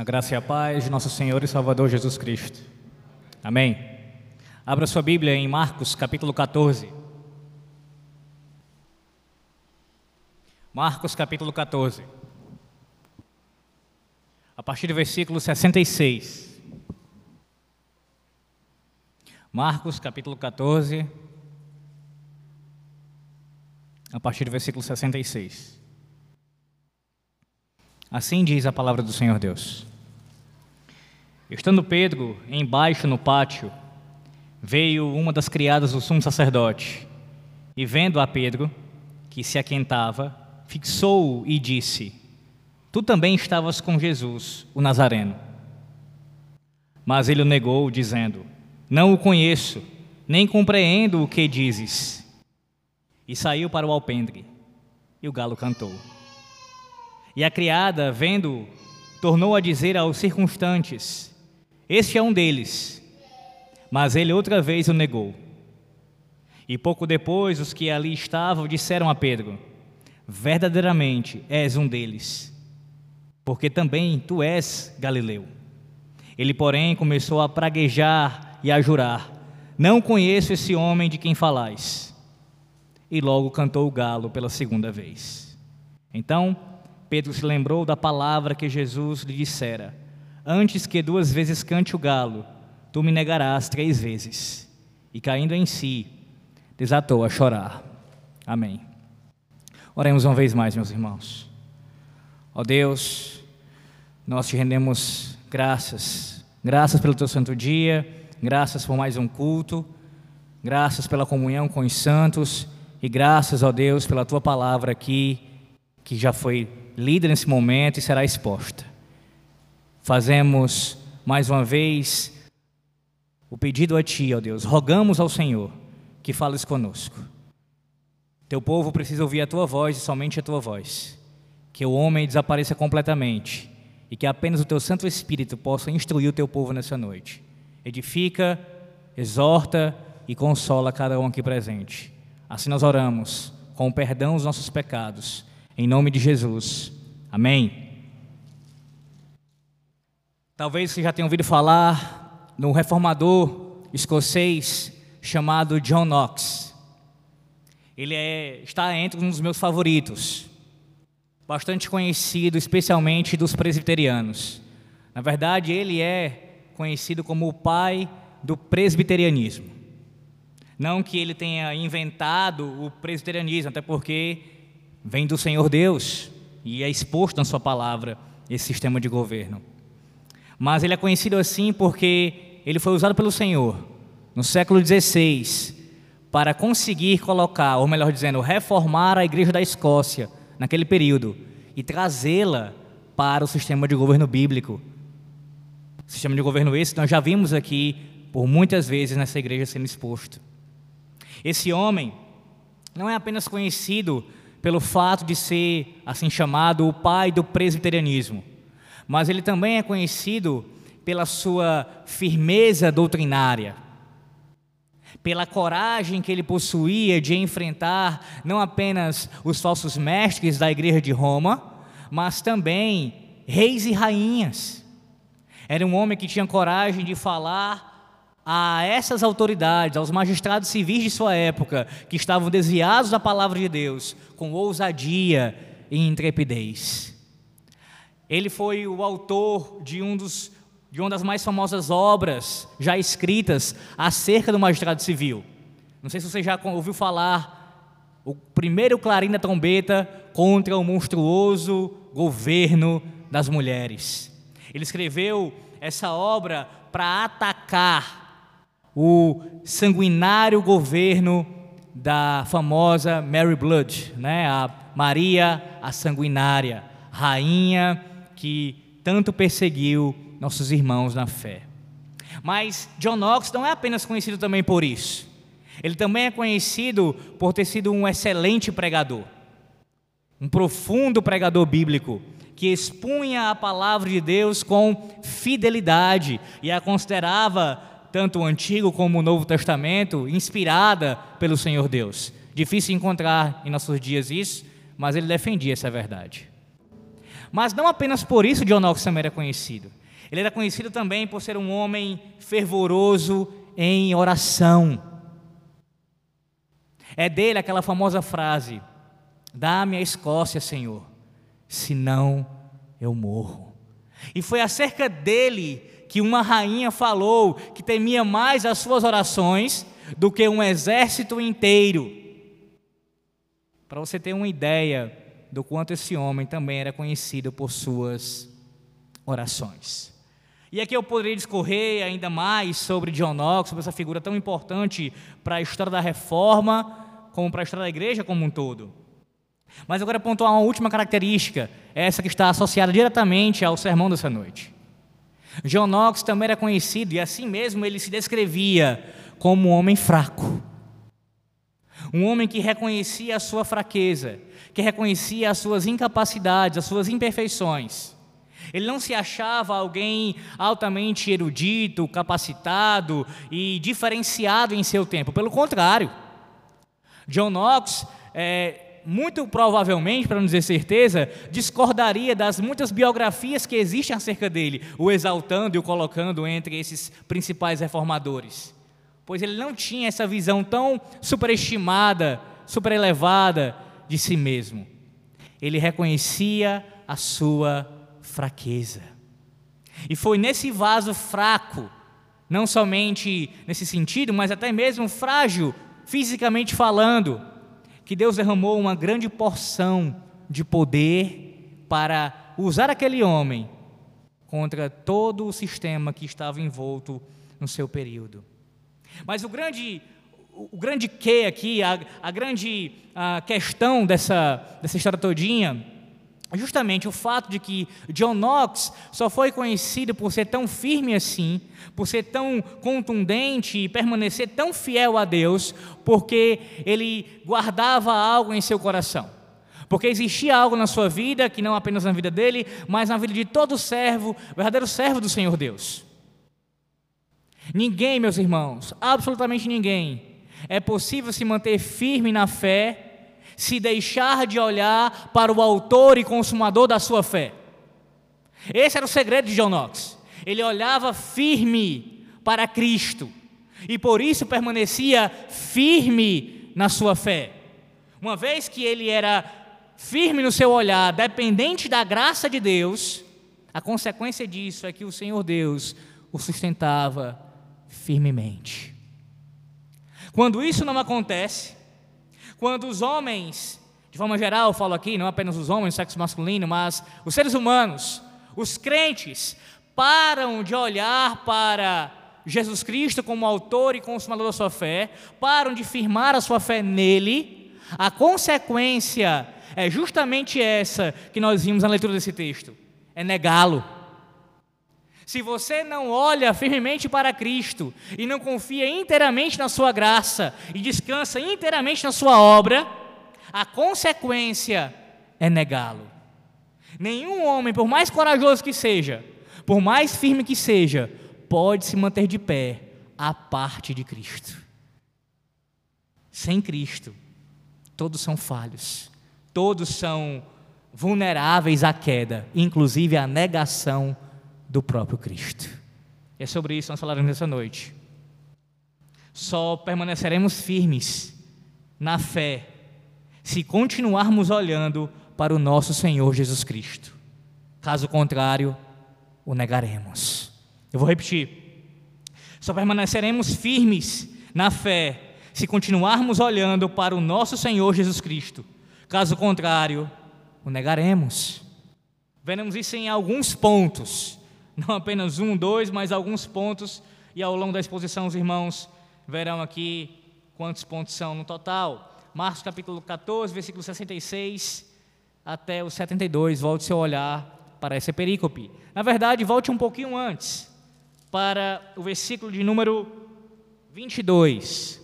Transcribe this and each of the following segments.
A graça e a paz de nosso Senhor e Salvador Jesus Cristo. Amém. Abra sua Bíblia em Marcos, capítulo 14. Marcos, capítulo 14. A partir do versículo 66. Marcos, capítulo 14. A partir do versículo 66. Assim diz a palavra do Senhor Deus. Estando Pedro embaixo no pátio, veio uma das criadas do sumo sacerdote, e vendo a Pedro, que se aquentava, fixou-o e disse: Tu também estavas com Jesus, o Nazareno. Mas ele o negou, dizendo: Não o conheço, nem compreendo o que dizes. E saiu para o alpendre, e o galo cantou. E a criada, vendo, tornou a dizer aos circunstantes: Este é um deles. Mas ele outra vez o negou. E pouco depois, os que ali estavam disseram a Pedro: Verdadeiramente és um deles, porque também tu és galileu. Ele, porém, começou a praguejar e a jurar: Não conheço esse homem de quem falais. E logo cantou o galo pela segunda vez. Então, Pedro se lembrou da palavra que Jesus lhe dissera: Antes que duas vezes cante o galo, tu me negarás três vezes. E caindo em si, desatou a chorar. Amém. Oremos uma vez mais, meus irmãos. Ó Deus, nós te rendemos graças, graças pelo teu santo dia, graças por mais um culto, graças pela comunhão com os santos e graças, ó Deus, pela tua palavra aqui, que já foi lida nesse momento e será exposta. Fazemos mais uma vez o pedido a Ti, ó Deus, rogamos ao Senhor que fales conosco. Teu povo precisa ouvir a Tua voz e somente a Tua voz. Que o homem desapareça completamente e que apenas o Teu Santo Espírito possa instruir o Teu povo nessa noite. Edifica, exorta e consola cada um aqui presente. Assim nós oramos, com o perdão dos nossos pecados em nome de Jesus. Amém. Talvez você já tenha ouvido falar no reformador escocês chamado John Knox. Ele é, está entre um dos meus favoritos, bastante conhecido, especialmente dos presbiterianos. Na verdade, ele é conhecido como o pai do presbiterianismo. Não que ele tenha inventado o presbiterianismo, até porque vem do Senhor Deus e é exposto na sua palavra esse sistema de governo. Mas ele é conhecido assim porque ele foi usado pelo Senhor no século XVI para conseguir colocar, ou melhor dizendo, reformar a igreja da Escócia naquele período e trazê-la para o sistema de governo bíblico. Sistema de governo esse nós já vimos aqui por muitas vezes nessa igreja sendo exposto. Esse homem não é apenas conhecido pelo fato de ser, assim chamado, o pai do presbiterianismo, mas ele também é conhecido pela sua firmeza doutrinária, pela coragem que ele possuía de enfrentar não apenas os falsos mestres da igreja de Roma, mas também reis e rainhas. Era um homem que tinha coragem de falar a essas autoridades, aos magistrados civis de sua época, que estavam desviados da palavra de Deus, com ousadia e intrepidez. Ele foi o autor de, um dos, de uma das mais famosas obras já escritas acerca do magistrado civil. Não sei se você já ouviu falar o primeiro clarim da trombeta contra o monstruoso governo das mulheres. Ele escreveu essa obra para atacar o sanguinário governo da famosa Mary Blood, né? a Maria a Sanguinária, rainha que tanto perseguiu nossos irmãos na fé. Mas John Knox não é apenas conhecido também por isso. Ele também é conhecido por ter sido um excelente pregador, um profundo pregador bíblico, que expunha a palavra de Deus com fidelidade e a considerava tanto o Antigo como o Novo Testamento, inspirada pelo Senhor Deus. Difícil encontrar em nossos dias isso, mas ele defendia essa verdade. Mas não apenas por isso John Knox também era conhecido. Ele era conhecido também por ser um homem fervoroso em oração. É dele aquela famosa frase: Dá-me a Escócia, Senhor, senão eu morro. E foi acerca dele que uma rainha falou que temia mais as suas orações do que um exército inteiro. Para você ter uma ideia do quanto esse homem também era conhecido por suas orações. E aqui eu poderia discorrer ainda mais sobre John Knox, sobre essa figura tão importante para a história da reforma, como para a história da igreja como um todo. Mas quero pontuar uma última característica, essa que está associada diretamente ao sermão dessa noite. John Knox também era conhecido, e assim mesmo ele se descrevia como um homem fraco. Um homem que reconhecia a sua fraqueza, que reconhecia as suas incapacidades, as suas imperfeições. Ele não se achava alguém altamente erudito, capacitado e diferenciado em seu tempo. Pelo contrário, John Knox, é, muito provavelmente, para não dizer certeza, discordaria das muitas biografias que existem acerca dele, o exaltando e o colocando entre esses principais reformadores. Pois ele não tinha essa visão tão superestimada, superelevada de si mesmo. Ele reconhecia a sua fraqueza. E foi nesse vaso fraco, não somente nesse sentido, mas até mesmo frágil, fisicamente falando, que Deus derramou uma grande porção de poder para usar aquele homem contra todo o sistema que estava envolto no seu período. Mas o grande o grande que aqui, a, a grande a questão dessa, dessa história todinha, é justamente o fato de que John Knox só foi conhecido por ser tão firme assim, por ser tão contundente e permanecer tão fiel a Deus, porque ele guardava algo em seu coração. Porque existia algo na sua vida, que não apenas na vida dele, mas na vida de todo servo, verdadeiro servo do Senhor Deus. Ninguém, meus irmãos, absolutamente ninguém, é possível se manter firme na fé se deixar de olhar para o autor e consumador da sua fé. Esse era o segredo de John Knox. Ele olhava firme para Cristo e por isso permanecia firme na sua fé. Uma vez que ele era firme no seu olhar, dependente da graça de Deus, a consequência disso é que o Senhor Deus o sustentava firmemente. Quando isso não acontece, quando os homens, de forma geral, falo aqui, não apenas os homens, sexo masculino, mas os seres humanos, os crentes, param de olhar para Jesus Cristo como autor e consumador da sua fé, param de firmar a sua fé nele, a consequência é justamente essa que nós vimos na leitura desse texto: é negá-lo. Se você não olha firmemente para Cristo e não confia inteiramente na Sua graça e descansa inteiramente na Sua obra, a consequência é negá-lo. Nenhum homem, por mais corajoso que seja, por mais firme que seja, pode se manter de pé à parte de Cristo. Sem Cristo, todos são falhos, todos são vulneráveis à queda, inclusive à negação do próprio Cristo. É sobre isso que nós falaremos nessa noite. Só permaneceremos firmes na fé se continuarmos olhando para o nosso Senhor Jesus Cristo. Caso contrário, o negaremos. Eu vou repetir. Só permaneceremos firmes na fé se continuarmos olhando para o nosso Senhor Jesus Cristo. Caso contrário, o negaremos. Veremos isso em alguns pontos não apenas um, dois, mas alguns pontos, e ao longo da exposição os irmãos verão aqui quantos pontos são no total. Marcos capítulo 14, versículo 66 até o 72, volte seu olhar para essa perícope. Na verdade, volte um pouquinho antes, para o versículo de número 22.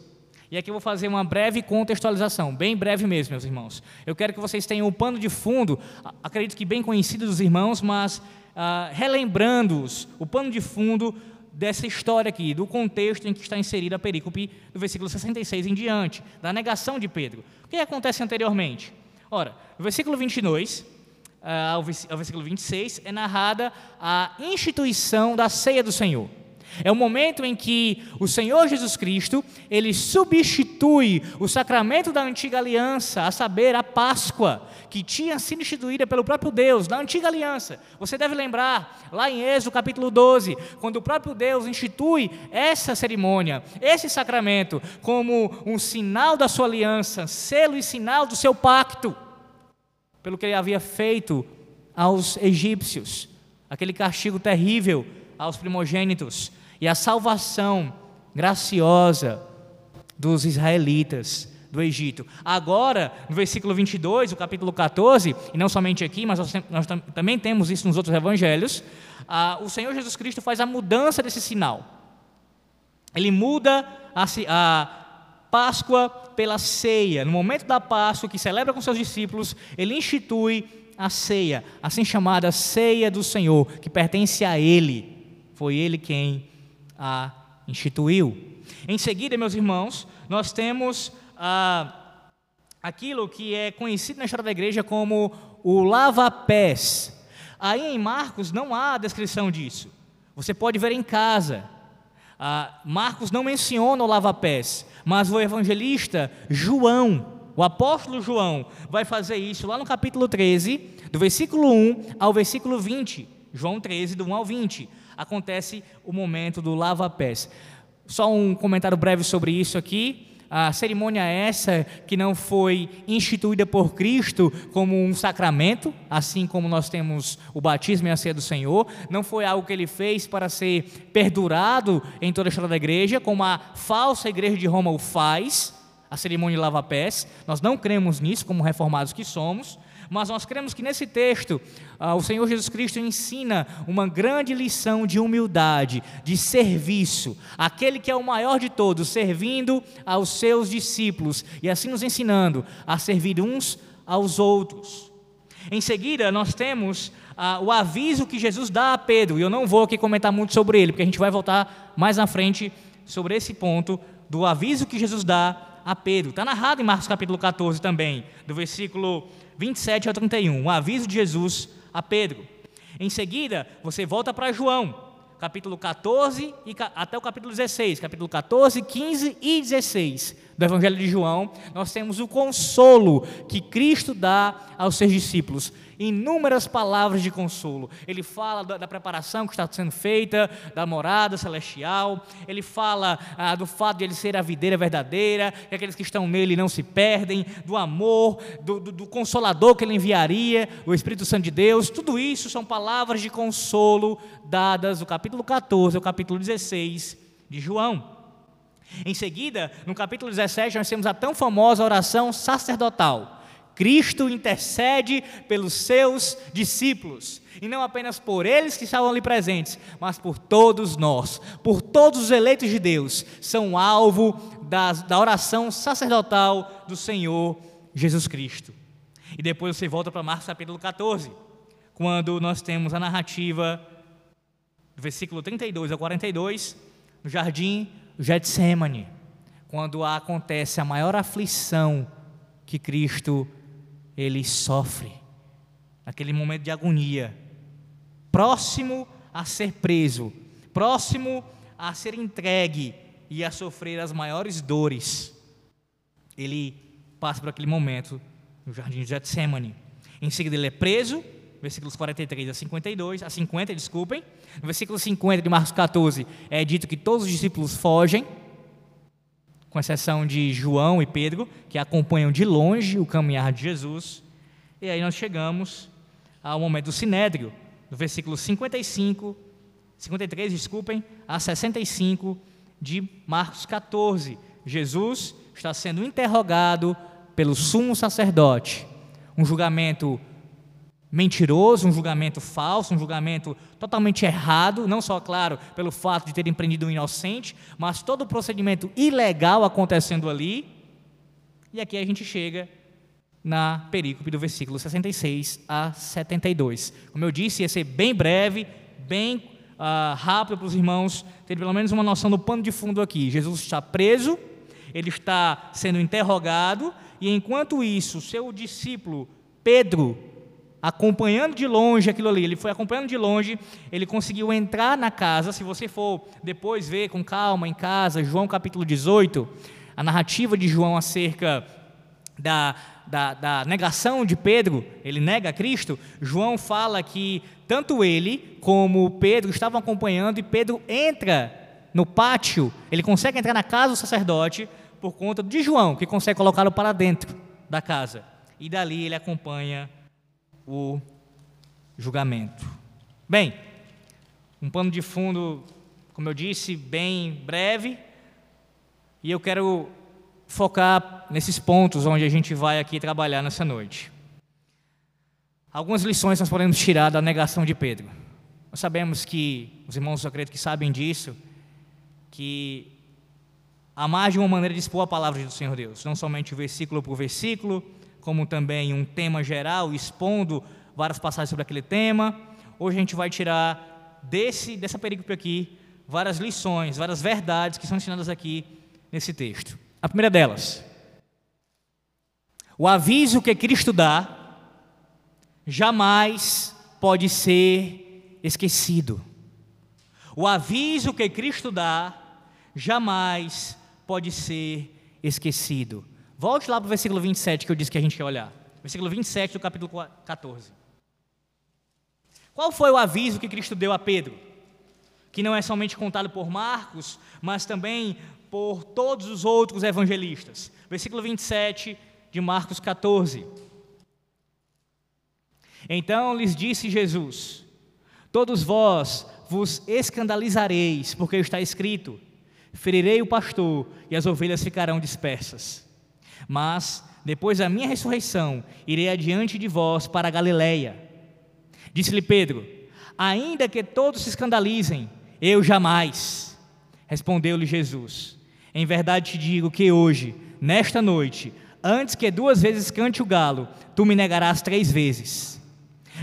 E aqui eu vou fazer uma breve contextualização, bem breve mesmo, meus irmãos. Eu quero que vocês tenham um pano de fundo, acredito que bem conhecido dos irmãos, mas ah, relembrando-os o pano de fundo dessa história aqui, do contexto em que está inserida a perícope do versículo 66 em diante, da negação de Pedro. O que acontece anteriormente? Ora, no versículo 22, ao versículo 26, é narrada a instituição da ceia do Senhor. É o momento em que o Senhor Jesus Cristo, ele substitui o sacramento da antiga aliança, a saber, a Páscoa, que tinha sido instituída pelo próprio Deus, da antiga aliança. Você deve lembrar, lá em Êxodo capítulo 12, quando o próprio Deus institui essa cerimônia, esse sacramento, como um sinal da sua aliança, selo e sinal do seu pacto, pelo que ele havia feito aos egípcios, aquele castigo terrível aos primogênitos e a salvação graciosa dos israelitas do Egito. Agora, no versículo 22, o capítulo 14, e não somente aqui, mas nós, nós também temos isso nos outros evangelhos, o Senhor Jesus Cristo faz a mudança desse sinal. Ele muda a, a Páscoa pela ceia. No momento da Páscoa, que celebra com seus discípulos, ele institui a ceia, assim chamada ceia do Senhor, que pertence a Ele. Foi Ele quem a instituiu. Em seguida, meus irmãos, nós temos ah, aquilo que é conhecido na história da igreja como o lava-pés. Aí em Marcos não há descrição disso. Você pode ver em casa. Ah, Marcos não menciona o lava-pés, mas o evangelista João, o apóstolo João, vai fazer isso lá no capítulo 13, do versículo 1 ao versículo 20. João 13, do 1 ao 20 acontece o momento do lava-pés. Só um comentário breve sobre isso aqui. A cerimônia é essa que não foi instituída por Cristo como um sacramento, assim como nós temos o batismo e a ceia do Senhor, não foi algo que ele fez para ser perdurado em toda a história da igreja, como a falsa igreja de Roma o faz, a cerimônia lava-pés. Nós não cremos nisso, como reformados que somos. Mas nós cremos que nesse texto, ah, o Senhor Jesus Cristo ensina uma grande lição de humildade, de serviço, aquele que é o maior de todos, servindo aos seus discípulos e assim nos ensinando a servir uns aos outros. Em seguida, nós temos ah, o aviso que Jesus dá a Pedro, e eu não vou aqui comentar muito sobre ele, porque a gente vai voltar mais na frente sobre esse ponto do aviso que Jesus dá a Pedro. Está narrado em Marcos capítulo 14 também, do versículo 27 ao 31, um aviso de Jesus a Pedro. Em seguida, você volta para João, capítulo 14 e até o capítulo 16, capítulo 14, 15 e 16 do Evangelho de João, nós temos o consolo que Cristo dá aos seus discípulos inúmeras palavras de consolo. Ele fala da, da, preparação que está sendo feita, da morada celestial, ele fala ah, do fato de ele ser a videira verdadeira, que aqueles que estão nele não se perdem, do amor, do, do, do consolador que ele enviaria, o Espírito Santo de Deus. Tudo isso são palavras de consolo dadas do capítulo 14 ao capítulo 16 de João. Em seguida, no capítulo 17, nós temos a tão famosa oração sacerdotal. Cristo intercede pelos seus discípulos, e não apenas por eles que estavam ali presentes, mas por todos nós, por todos os eleitos de Deus, são alvo das, da oração sacerdotal do Senhor Jesus Cristo. E depois você volta para Marcos capítulo 14, quando nós temos a narrativa do versículo 32 ao 42, no jardim Getsemane, quando acontece a maior aflição que Cristo ele sofre, naquele momento de agonia, próximo a ser preso, próximo a ser entregue e a sofrer as maiores dores. Ele passa por aquele momento no jardim de Getsemane. Em seguida ele é preso, versículos 43 a 52, a 50, desculpem. No versículo 50 de Marcos 14 é dito que todos os discípulos fogem, com exceção de João e Pedro, que acompanham de longe o caminhar de Jesus. E aí nós chegamos ao momento do sinédrio, do versículo 55, 53, desculpem, a 65 de Marcos 14. Jesus está sendo interrogado pelo sumo sacerdote. Um julgamento mentiroso, um julgamento falso, um julgamento totalmente errado, não só, claro, pelo fato de ter empreendido um inocente, mas todo o procedimento ilegal acontecendo ali. E aqui a gente chega na perícope do versículo 66 a 72. Como eu disse, ia ser bem breve, bem uh, rápido para os irmãos terem pelo menos uma noção do pano de fundo aqui. Jesus está preso, ele está sendo interrogado, e enquanto isso, seu discípulo Pedro acompanhando de longe aquilo ali. Ele foi acompanhando de longe, ele conseguiu entrar na casa. Se você for depois ver com calma em casa, João capítulo 18, a narrativa de João acerca da, da, da, negação de Pedro, ele nega Cristo, João fala que tanto ele como Pedro estavam acompanhando e Pedro entra no pátio, ele consegue entrar na casa do sacerdote por conta de João, que consegue colocá-lo para dentro da casa. E dali ele acompanha o julgamento. Bem, um pano de fundo, como eu disse, bem breve, e eu quero focar nesses pontos onde a gente vai aqui trabalhar nessa noite. Algumas lições nós podemos tirar da negação de Pedro. Nós sabemos que, os irmãos eu acredito que sabem disso, que há mais de uma maneira de expor a palavra do Senhor Deus, não somente versículo por versículo, como também um tema geral, expondo várias passagens sobre aquele tema. Hoje a gente vai tirar desse, dessa perícope aqui várias lições, várias verdades que são ensinadas aqui nesse texto. A primeira delas, o aviso que Cristo dá jamais pode ser esquecido. O aviso que Cristo dá jamais pode ser esquecido. Volte lá para o versículo 27 que eu disse que a gente quer olhar. Versículo 27 do capítulo 14. Qual foi o aviso que Cristo deu a Pedro? Que não é somente contado por Marcos, mas também por todos os outros evangelistas. Versículo 27 de Marcos 14. Então lhes disse Jesus: Todos vós vos escandalizareis, porque está escrito: Ferirei o pastor e as ovelhas ficarão dispersas. Mas, depois da minha ressurreição, irei adiante de vós para a Galiléia. Disse-lhe Pedro: Ainda que todos se escandalizem, eu jamais. Respondeu-lhe Jesus: Em verdade te digo que hoje, nesta noite, antes que duas vezes cante o galo, tu me negarás três vezes.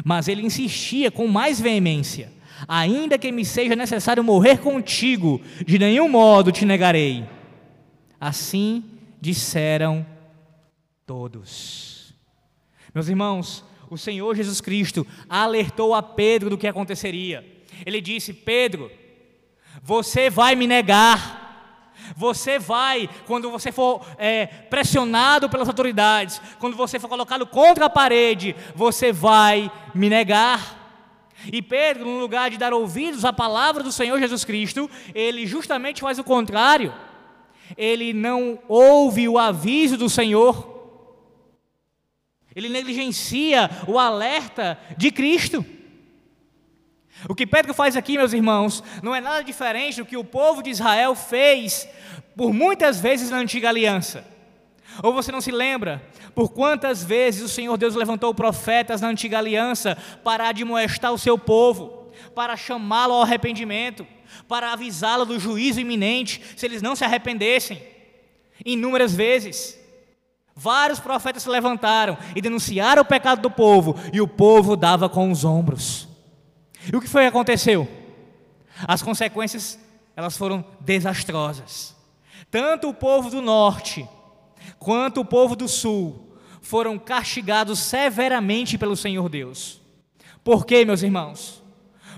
Mas ele insistia com mais veemência: Ainda que me seja necessário morrer contigo, de nenhum modo te negarei. Assim disseram todos. Meus irmãos, o Senhor Jesus Cristo alertou a Pedro do que aconteceria. Ele disse: Pedro, você vai me negar. Você vai, quando você for é, pressionado pelas autoridades, quando você for colocado contra a parede, você vai me negar. E Pedro, no lugar de dar ouvidos à palavra do Senhor Jesus Cristo, ele justamente faz o contrário. Ele não ouve o aviso do Senhor. Ele negligencia o alerta de Cristo. O que Pedro faz aqui, meus irmãos, não é nada diferente do que o povo de Israel fez por muitas vezes na antiga aliança. Ou você não se lembra por quantas vezes o Senhor Deus levantou profetas na antiga aliança para admoestar o seu povo, para chamá-lo ao arrependimento, para avisá-lo do juízo iminente se eles não se arrependessem? Inúmeras vezes. Vários profetas se levantaram e denunciaram o pecado do povo, e o povo dava com os ombros. E o que foi que aconteceu? As consequências, elas foram desastrosas. Tanto o povo do norte, quanto o povo do sul foram castigados severamente pelo Senhor Deus. Por quê, meus irmãos?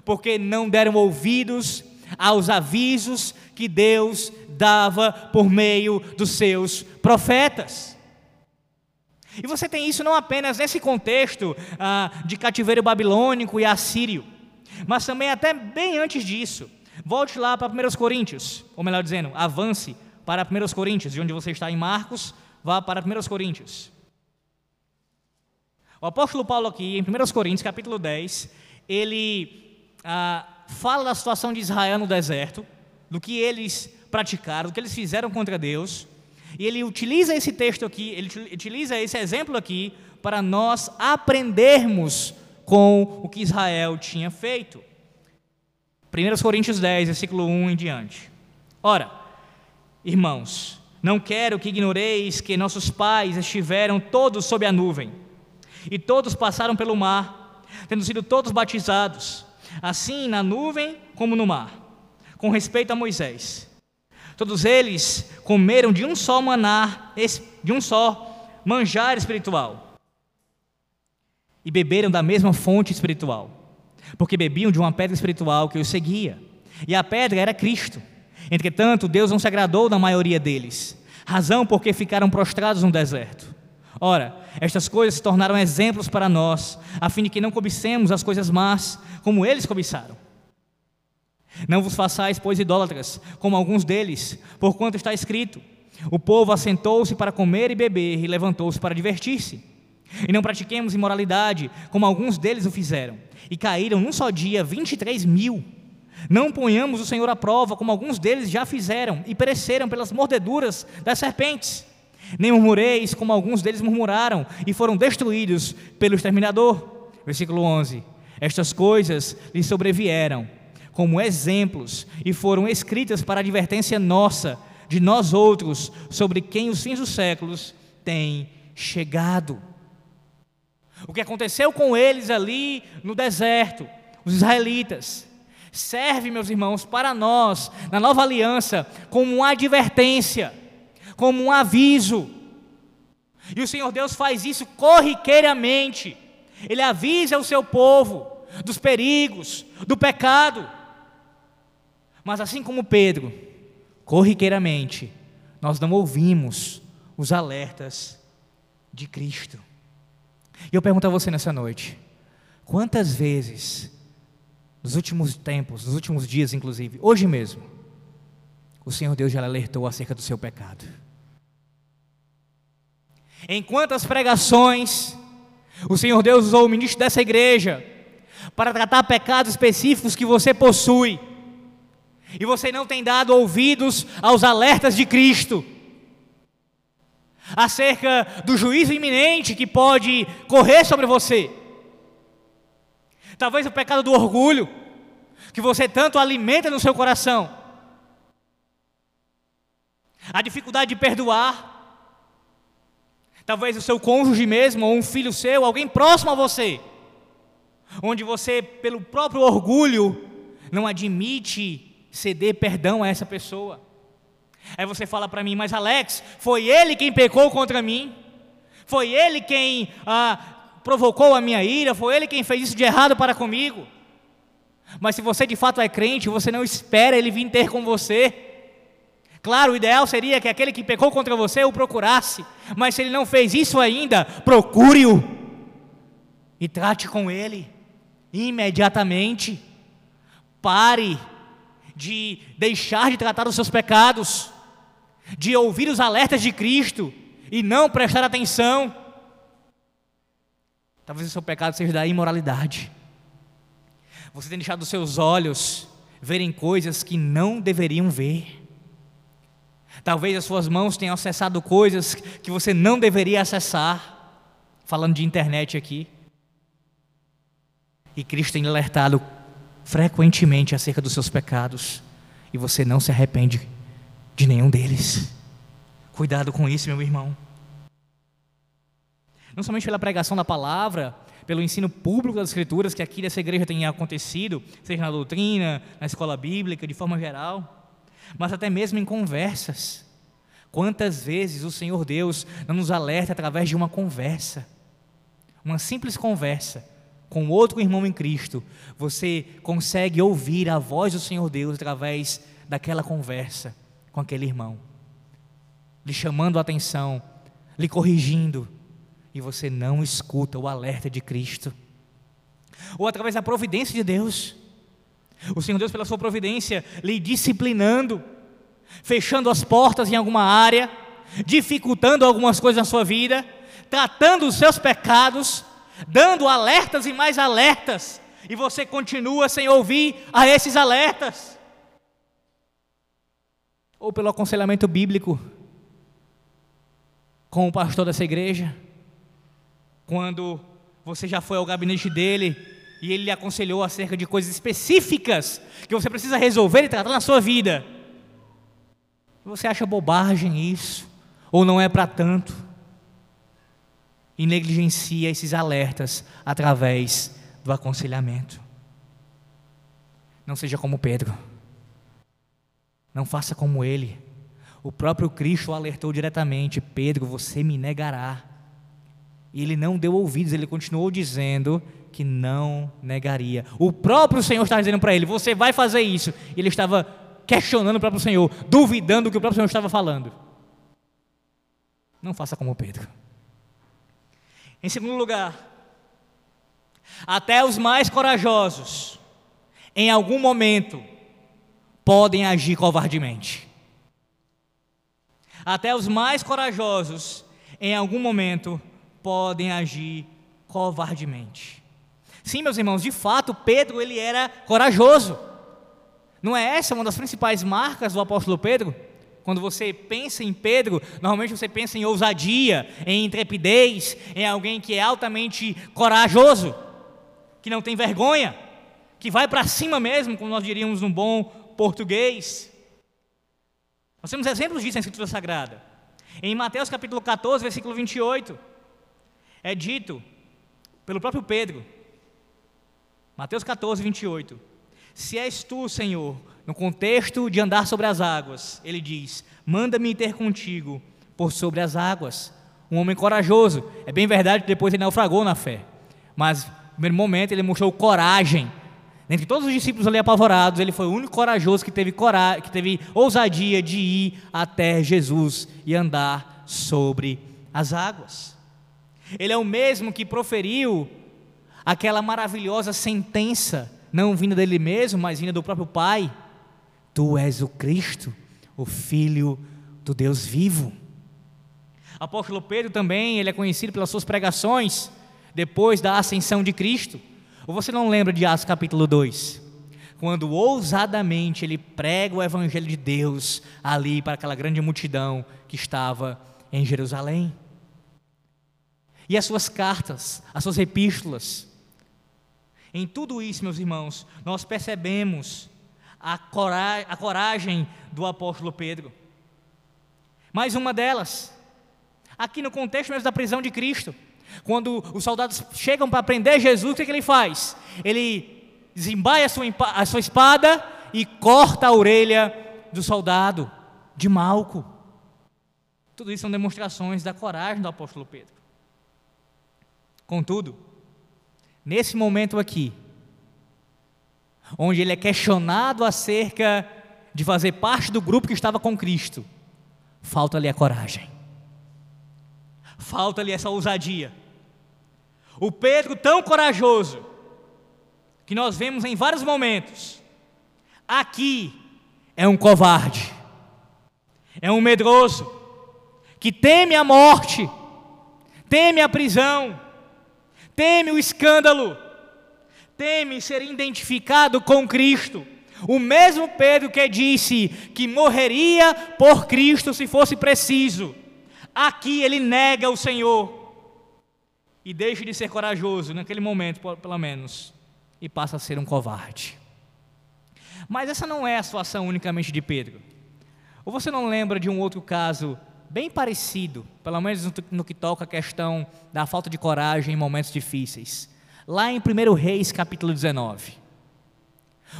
Porque não deram ouvidos aos avisos que Deus dava por meio dos seus profetas. E você tem isso não apenas nesse contexto ah, de cativeiro babilônico e assírio, mas também até bem antes disso. Volte lá para 1 Coríntios, ou melhor dizendo, avance para 1 Coríntios, de onde você está em Marcos, vá para 1 Coríntios. O apóstolo Paulo aqui, em 1 Coríntios, capítulo 10, ele ah, fala da situação de Israel no deserto, do que eles praticaram, do que eles fizeram contra Deus, e ele utiliza esse texto aqui, ele utiliza esse exemplo aqui, para nós aprendermos com o que Israel tinha feito. 1 Coríntios 10, versículo 1 em diante. Ora, irmãos, não quero que ignoreis que nossos pais estiveram todos sob a nuvem, e todos passaram pelo mar, tendo sido todos batizados, assim na nuvem como no mar, com respeito a Moisés. Todos eles comeram de um só maná, de um só manjar espiritual. e beberam da mesma fonte espiritual, porque bebiam de uma pedra espiritual que os seguia, e a pedra era Cristo. Entretanto, Deus não se agradou da maioria deles, razão porque ficaram prostrados no deserto. Ora, estas coisas se tornaram exemplos para nós, a fim de que não cobicemos as coisas más, como eles cobiçaram. Não vos façais, pois, idólatras, como alguns deles, porquanto está escrito: O povo assentou-se para comer e beber, e levantou-se para divertir-se. E não pratiquemos imoralidade, como alguns deles o fizeram, e caíram num só dia 23 mil. Não ponhamos o Senhor à prova, como alguns deles já fizeram, e pereceram pelas mordeduras das serpentes. Nem murmureis, como alguns deles murmuraram, e foram destruídos pelo exterminador. Versículo 11: Estas coisas lhes sobrevieram como exemplos e foram escritas para advertência nossa, de nós outros, sobre quem os fins dos séculos têm chegado. O que aconteceu com eles ali no deserto, os israelitas, serve, meus irmãos, para nós, na nova aliança, como uma advertência, como um aviso. E o Senhor Deus faz isso corriqueiramente. Ele avisa o seu povo dos perigos, do pecado. Mas assim como Pedro, corriqueiramente, nós não ouvimos os alertas de Cristo. E eu pergunto a você nessa noite: quantas vezes, nos últimos tempos, nos últimos dias inclusive, hoje mesmo, o Senhor Deus já alertou acerca do seu pecado? Em quantas pregações o Senhor Deus usou o ministro dessa igreja para tratar pecados específicos que você possui? E você não tem dado ouvidos aos alertas de Cristo acerca do juízo iminente que pode correr sobre você. Talvez o pecado do orgulho, que você tanto alimenta no seu coração, a dificuldade de perdoar, talvez o seu cônjuge mesmo, ou um filho seu, alguém próximo a você, onde você, pelo próprio orgulho, não admite ceder perdão a essa pessoa. Aí você fala para mim, mas Alex, foi ele quem pecou contra mim, foi ele quem ah, provocou a minha ira, foi ele quem fez isso de errado para comigo. Mas se você de fato é crente, você não espera ele vir ter com você. Claro, o ideal seria que aquele que pecou contra você o procurasse, mas se ele não fez isso ainda, procure-o e trate com ele imediatamente. Pare de deixar de tratar os seus pecados, de ouvir os alertas de Cristo e não prestar atenção. Talvez o seu pecado seja da imoralidade. Você tem deixado os seus olhos verem coisas que não deveriam ver. Talvez as suas mãos tenham acessado coisas que você não deveria acessar. Falando de internet aqui. E Cristo tem alertado frequentemente acerca dos seus pecados e você não se arrepende de nenhum deles. Cuidado com isso, meu irmão. Não somente pela pregação da palavra, pelo ensino público das Escrituras que aqui nessa igreja tem acontecido, seja na doutrina, na escola bíblica, de forma geral, mas até mesmo em conversas. Quantas vezes o Senhor Deus não nos alerta através de uma conversa, uma simples conversa, com outro irmão em Cristo, você consegue ouvir a voz do Senhor Deus através daquela conversa com aquele irmão, lhe chamando a atenção, lhe corrigindo, e você não escuta o alerta de Cristo, ou através da providência de Deus, o Senhor Deus, pela sua providência, lhe disciplinando, fechando as portas em alguma área, dificultando algumas coisas na sua vida, tratando os seus pecados, dando alertas e mais alertas, e você continua sem ouvir a esses alertas. Ou pelo aconselhamento bíblico com o pastor dessa igreja, quando você já foi ao gabinete dele e ele lhe aconselhou acerca de coisas específicas que você precisa resolver e tratar na sua vida. Você acha bobagem isso? Ou não é para tanto? E negligencia esses alertas através do aconselhamento. Não seja como Pedro. Não faça como ele. O próprio Cristo alertou diretamente: Pedro, você me negará. E ele não deu ouvidos, ele continuou dizendo que não negaria. O próprio Senhor estava dizendo para ele: Você vai fazer isso. E ele estava questionando o próprio Senhor, duvidando do que o próprio Senhor estava falando. Não faça como Pedro. Em segundo lugar, até os mais corajosos, em algum momento, podem agir covardemente. Até os mais corajosos, em algum momento, podem agir covardemente. Sim, meus irmãos, de fato, Pedro ele era corajoso. Não é essa uma das principais marcas do apóstolo Pedro? Quando você pensa em Pedro, normalmente você pensa em ousadia, em intrepidez, em alguém que é altamente corajoso, que não tem vergonha, que vai para cima mesmo, como nós diríamos num bom português. Nós temos exemplos disso na Escritura Sagrada. Em Mateus capítulo 14, versículo 28, é dito pelo próprio Pedro, Mateus 14, 28. Se és tu, Senhor, no contexto de andar sobre as águas, ele diz: Manda-me ter contigo por sobre as águas. Um homem corajoso. É bem verdade que depois ele naufragou na fé. Mas, no primeiro momento, ele mostrou coragem. Entre todos os discípulos ali apavorados, ele foi o único corajoso que teve, coragem, que teve ousadia de ir até Jesus e andar sobre as águas. Ele é o mesmo que proferiu aquela maravilhosa sentença, não vinda dele mesmo, mas vinda do próprio Pai: Tu és o Cristo, o Filho do Deus vivo. Apóstolo Pedro também, ele é conhecido pelas suas pregações depois da ascensão de Cristo. Ou você não lembra de Atos capítulo 2? Quando ousadamente ele prega o evangelho de Deus ali para aquela grande multidão que estava em Jerusalém. E as suas cartas, as suas epístolas, em tudo isso, meus irmãos, nós percebemos a coragem, a coragem do apóstolo Pedro. Mais uma delas, aqui no contexto mesmo da prisão de Cristo, quando os soldados chegam para prender Jesus, o que, é que ele faz? Ele desembaia a sua, a sua espada e corta a orelha do soldado, de Malco. Tudo isso são demonstrações da coragem do apóstolo Pedro. Contudo, nesse momento aqui, onde ele é questionado acerca de fazer parte do grupo que estava com Cristo, falta-lhe a coragem, falta-lhe essa ousadia. O Pedro, tão corajoso, que nós vemos em vários momentos, aqui é um covarde, é um medroso, que teme a morte, teme a prisão, teme o escândalo, teme ser identificado com Cristo. O mesmo Pedro que disse que morreria por Cristo se fosse preciso, aqui ele nega o Senhor e deixa de ser corajoso, naquele momento, pelo menos, e passa a ser um covarde. Mas essa não é a situação unicamente de Pedro. Ou você não lembra de um outro caso bem parecido, pelo menos no que toca a questão da falta de coragem em momentos difíceis. Lá em 1 Reis, capítulo 19.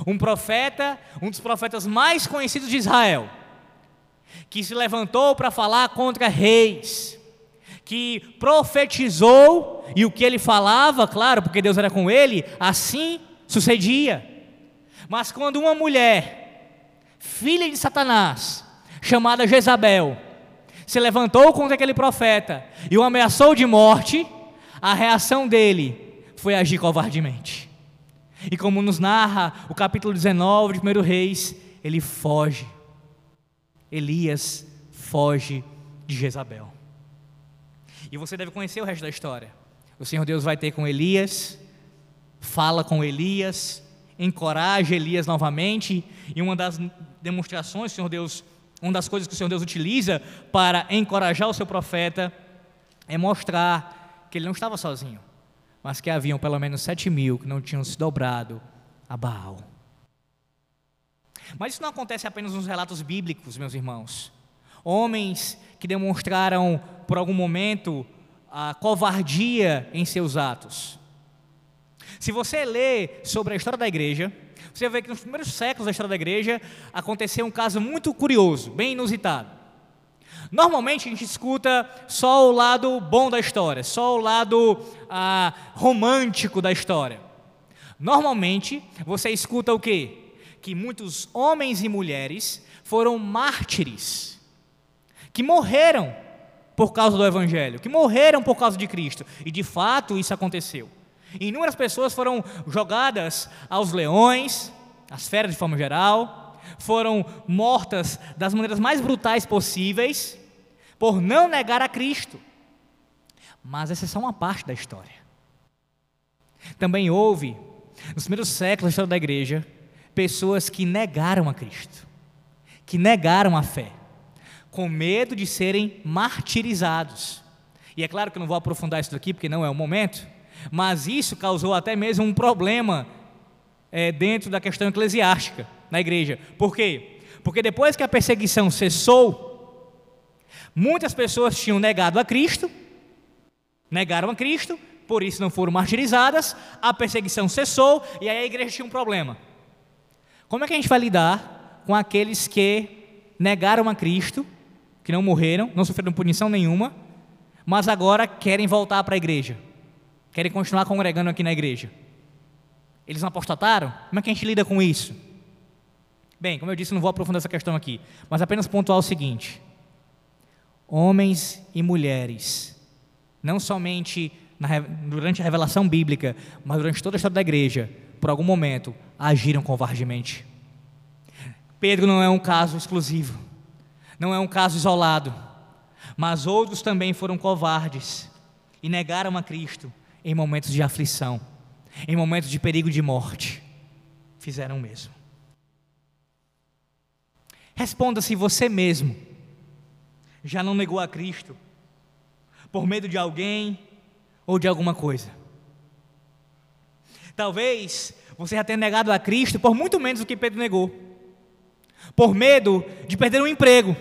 Um profeta, um dos profetas mais conhecidos de Israel, que se levantou para falar contra reis, que profetizou, e o que ele falava, claro, porque Deus era com ele, assim sucedia. Mas quando uma mulher, filha de Satanás, chamada Jezabel, se levantou contra aquele profeta e o ameaçou de morte, a reação dele foi agir covardemente. E como nos narra o capítulo 19 de 1 Reis, ele foge. Elias foge de Jezabel. E você deve conhecer o resto da história. O Senhor Deus vai ter com Elias, fala com Elias, encoraja Elias novamente, e uma das demonstrações Senhor Deus uma das coisas que o Senhor Deus utiliza para encorajar o seu profeta é mostrar que ele não estava sozinho, mas que haviam pelo menos sete mil que não tinham se dobrado a Baal. Mas isso não acontece apenas nos relatos bíblicos, meus irmãos. Homens que demonstraram por algum momento a covardia em seus atos. Se você lê sobre a história da igreja, você vê que nos primeiros séculos da história da igreja aconteceu um caso muito curioso, bem inusitado. Normalmente a gente escuta só o lado bom da história, só o lado ah, romântico da história. Normalmente você escuta o quê? Que muitos homens e mulheres foram mártires, que morreram por causa do Evangelho, que morreram por causa de Cristo. E de fato isso aconteceu. Inúmeras pessoas foram jogadas aos leões, às feras de forma geral, foram mortas das maneiras mais brutais possíveis por não negar a Cristo. Mas essa é só uma parte da história. Também houve, nos primeiros séculos da história da igreja, pessoas que negaram a Cristo, que negaram a fé, com medo de serem martirizados. E é claro que eu não vou aprofundar isso aqui, porque não é o momento, mas isso causou até mesmo um problema é, dentro da questão eclesiástica na igreja. Por quê? Porque depois que a perseguição cessou, muitas pessoas tinham negado a Cristo, negaram a Cristo, por isso não foram martirizadas, a perseguição cessou e aí a igreja tinha um problema. Como é que a gente vai lidar com aqueles que negaram a Cristo, que não morreram, não sofreram punição nenhuma, mas agora querem voltar para a igreja? Querem continuar congregando aqui na igreja? Eles não apostataram? Como é que a gente lida com isso? Bem, como eu disse, não vou aprofundar essa questão aqui, mas apenas pontuar o seguinte: homens e mulheres, não somente na, durante a revelação bíblica, mas durante toda a história da igreja, por algum momento, agiram covardemente. Pedro não é um caso exclusivo, não é um caso isolado, mas outros também foram covardes e negaram a Cristo em momentos de aflição, em momentos de perigo de morte. Fizeram o mesmo. Responda se você mesmo já não negou a Cristo por medo de alguém ou de alguma coisa. Talvez você já tenha negado a Cristo por muito menos do que Pedro negou. Por medo de perder um emprego.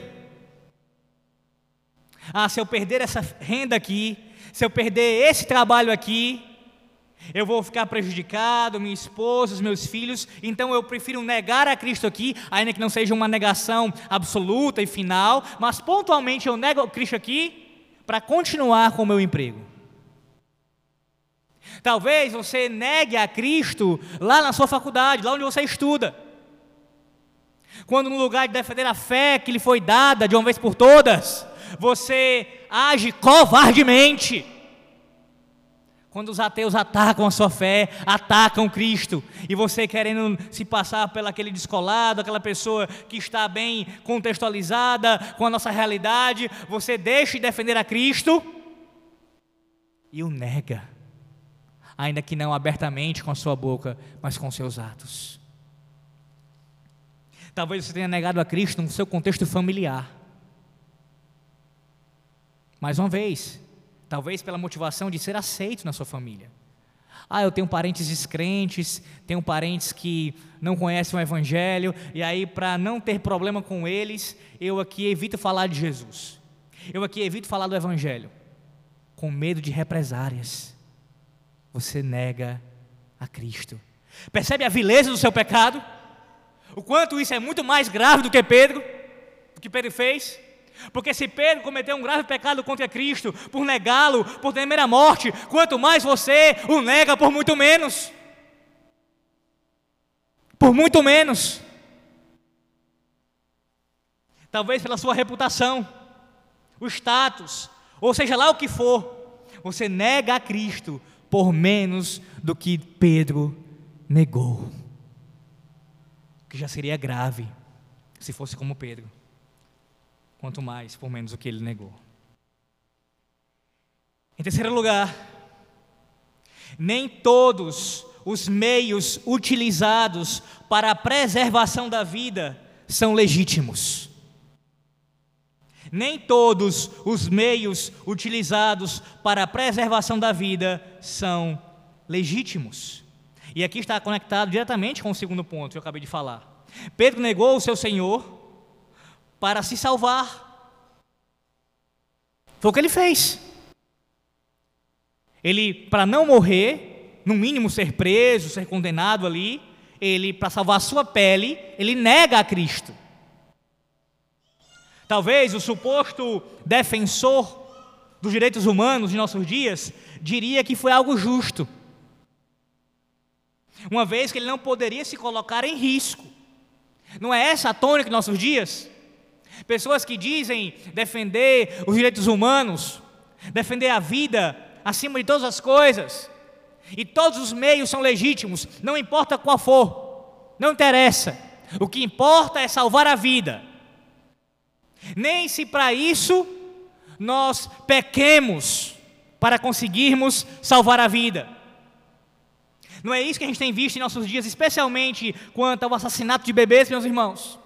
Ah, se eu perder essa renda aqui, se eu perder esse trabalho aqui, eu vou ficar prejudicado, minha esposa, os meus filhos, então eu prefiro negar a Cristo aqui, ainda que não seja uma negação absoluta e final, mas pontualmente eu nego a Cristo aqui para continuar com o meu emprego. Talvez você negue a Cristo lá na sua faculdade, lá onde você estuda. Quando no lugar de defender a fé que lhe foi dada de uma vez por todas, você age covardemente. Quando os ateus atacam a sua fé, atacam Cristo, e você querendo se passar pelo aquele descolado, aquela pessoa que está bem contextualizada com a nossa realidade, você deixa de defender a Cristo e o nega, ainda que não abertamente com a sua boca, mas com seus atos. Talvez você tenha negado a Cristo no seu contexto familiar. Mais uma vez, talvez pela motivação de ser aceito na sua família. Ah, eu tenho parentes descrentes, tenho parentes que não conhecem o Evangelho, e aí, para não ter problema com eles, eu aqui evito falar de Jesus. Eu aqui evito falar do Evangelho, com medo de represárias. Você nega a Cristo. Percebe a vileza do seu pecado? O quanto isso é muito mais grave do que Pedro, do que Pedro fez? Porque se Pedro cometeu um grave pecado contra Cristo, por negá-lo, por temer a morte, quanto mais você o nega por muito menos. Por muito menos. Talvez pela sua reputação, o status, ou seja lá o que for, você nega a Cristo por menos do que Pedro negou. Que já seria grave se fosse como Pedro quanto mais por menos o que ele negou. Em terceiro lugar, nem todos os meios utilizados para a preservação da vida são legítimos. Nem todos os meios utilizados para a preservação da vida são legítimos. E aqui está conectado diretamente com o segundo ponto que eu acabei de falar. Pedro negou o seu Senhor para se salvar. Foi o que ele fez. Ele, para não morrer, no mínimo ser preso, ser condenado ali, ele, para salvar a sua pele, ele nega a Cristo. Talvez o suposto defensor dos direitos humanos de nossos dias diria que foi algo justo, uma vez que ele não poderia se colocar em risco. Não é essa a tônica de nossos dias? Pessoas que dizem defender os direitos humanos, defender a vida acima de todas as coisas, e todos os meios são legítimos, não importa qual for, não interessa. O que importa é salvar a vida. Nem se para isso nós pequemos para conseguirmos salvar a vida. Não é isso que a gente tem visto em nossos dias, especialmente quanto ao assassinato de bebês, meus irmãos.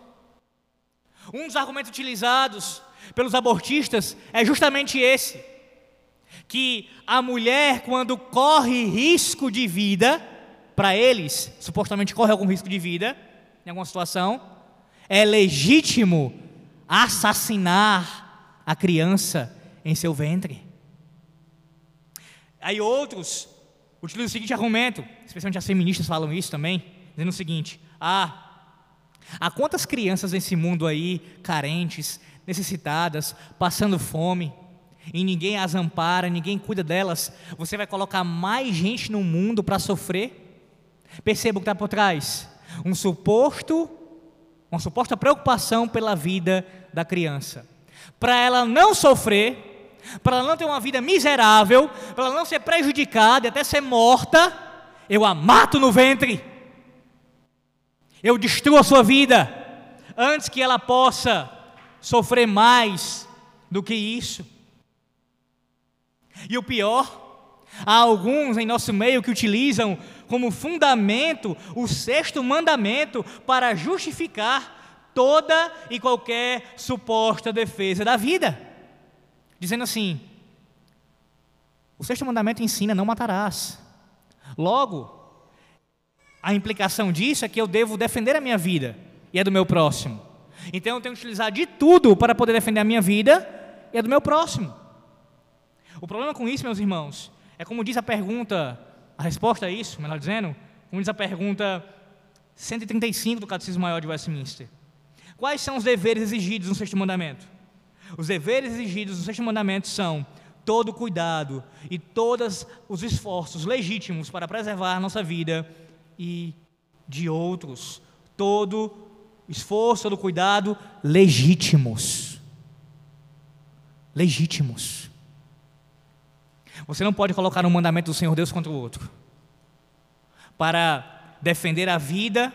Um dos argumentos utilizados pelos abortistas é justamente esse: que a mulher, quando corre risco de vida, para eles, supostamente corre algum risco de vida, em alguma situação, é legítimo assassinar a criança em seu ventre. Aí outros utilizam o seguinte argumento, especialmente as feministas falam isso também, dizendo o seguinte: ah, há quantas crianças nesse mundo aí, carentes, necessitadas, passando fome, e ninguém as ampara, ninguém cuida delas, você vai colocar mais gente no mundo para sofrer? Perceba o que está por trás: um suposto, uma suposta preocupação pela vida da criança. Para ela não sofrer, para ela não ter uma vida miserável, para ela não ser prejudicada e até ser morta, eu a mato no ventre. Eu destruo a sua vida antes que ela possa sofrer mais do que isso. E o pior, há alguns em nosso meio que utilizam como fundamento o sexto mandamento para justificar toda e qualquer suposta defesa da vida. Dizendo assim: o sexto mandamento ensina: não matarás. Logo, a implicação disso é que eu devo defender a minha vida e a do meu próximo. Então eu tenho que utilizar de tudo para poder defender a minha vida e a do meu próximo. O problema com isso, meus irmãos, é como diz a pergunta, a resposta a isso, melhor dizendo, como diz a pergunta 135 do Catecismo Maior de Westminster. Quais são os deveres exigidos no sexto mandamento? Os deveres exigidos no sexto mandamento são todo cuidado e todos os esforços legítimos para preservar a nossa vida e de outros. Todo esforço, todo cuidado legítimos. Legítimos. Você não pode colocar um mandamento do Senhor Deus contra o outro. Para defender a vida,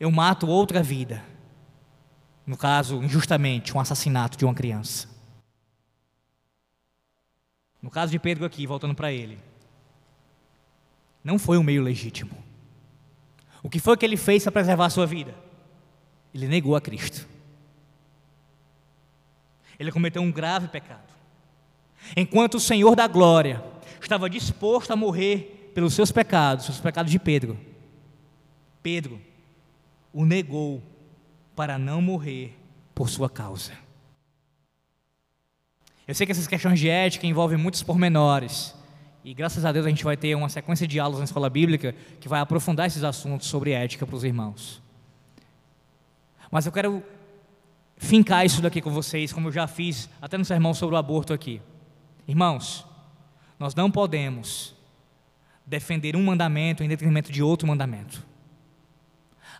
eu mato outra vida. No caso, injustamente, um assassinato de uma criança. No caso de Pedro aqui, voltando para ele, não foi um meio legítimo. O que foi que ele fez para preservar a sua vida? Ele negou a Cristo. Ele cometeu um grave pecado. Enquanto o Senhor da glória estava disposto a morrer pelos seus pecados, os pecados de Pedro, Pedro o negou para não morrer por sua causa. Eu sei que essas questões de ética envolvem muitos pormenores, e graças a Deus a gente vai ter uma sequência de aulas na escola bíblica que vai aprofundar esses assuntos sobre ética para os irmãos. Mas eu quero fincar isso daqui com vocês, como eu já fiz até no sermão sobre o aborto aqui. Irmãos, nós não podemos defender um mandamento em detrimento de outro mandamento.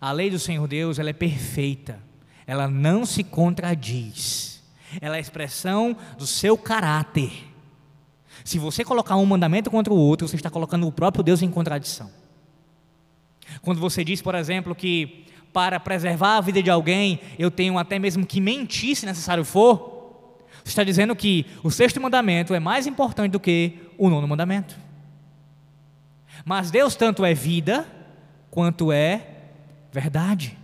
A lei do Senhor Deus, ela é perfeita. Ela não se contradiz. Ela é a expressão do seu caráter. Se você colocar um mandamento contra o outro, você está colocando o próprio Deus em contradição. Quando você diz, por exemplo, que para preservar a vida de alguém, eu tenho até mesmo que mentir se necessário for, está dizendo que o sexto mandamento é mais importante do que o nono mandamento. Mas Deus tanto é vida quanto é verdade.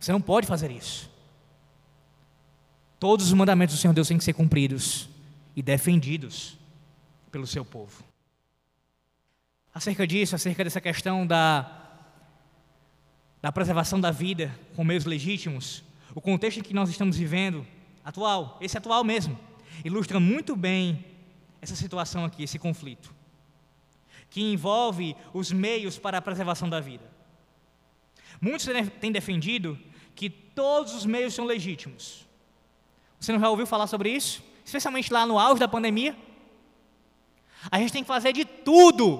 Você não pode fazer isso. Todos os mandamentos do Senhor Deus têm que ser cumpridos e defendidos pelo seu povo. Acerca disso, acerca dessa questão da, da preservação da vida com meios legítimos, o contexto em que nós estamos vivendo atual, esse atual mesmo, ilustra muito bem essa situação aqui, esse conflito, que envolve os meios para a preservação da vida. Muitos têm defendido que todos os meios são legítimos. Você não já ouviu falar sobre isso? Especialmente lá no auge da pandemia? A gente tem que fazer de tudo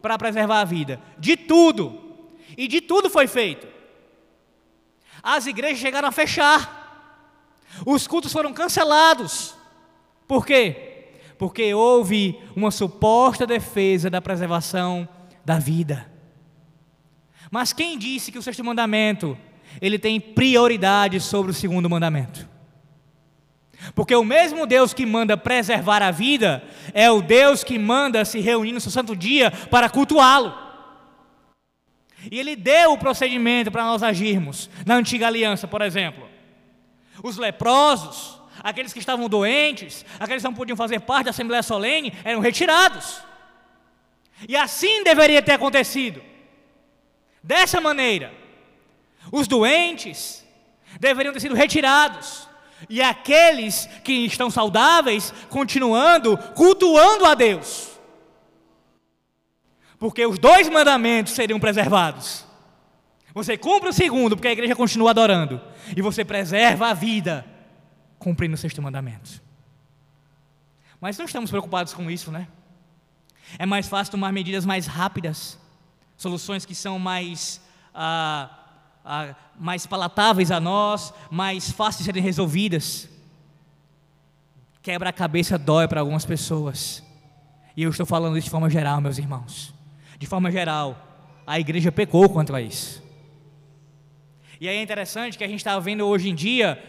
para preservar a vida. De tudo. E de tudo foi feito. As igrejas chegaram a fechar. Os cultos foram cancelados. Por quê? Porque houve uma suposta defesa da preservação da vida. Mas quem disse que o sexto mandamento ele tem prioridade sobre o segundo mandamento? Porque o mesmo Deus que manda preservar a vida é o Deus que manda se reunir no seu santo dia para cultuá-lo. E ele deu o procedimento para nós agirmos na antiga aliança, por exemplo. Os leprosos, aqueles que estavam doentes, aqueles que não podiam fazer parte da Assembleia Solene, eram retirados. E assim deveria ter acontecido. Dessa maneira, os doentes deveriam ter sido retirados e aqueles que estão saudáveis continuando cultuando a Deus. Porque os dois mandamentos seriam preservados. Você cumpre o segundo, porque a igreja continua adorando, e você preserva a vida cumprindo o sexto mandamento. Mas não estamos preocupados com isso, né? É mais fácil tomar medidas mais rápidas, soluções que são mais ah, ah, mais palatáveis a nós, mais fáceis de serem resolvidas. Quebra a cabeça dói para algumas pessoas. E eu estou falando isso de forma geral, meus irmãos. De forma geral, a igreja pecou contra isso. E é interessante que a gente está vendo hoje em dia,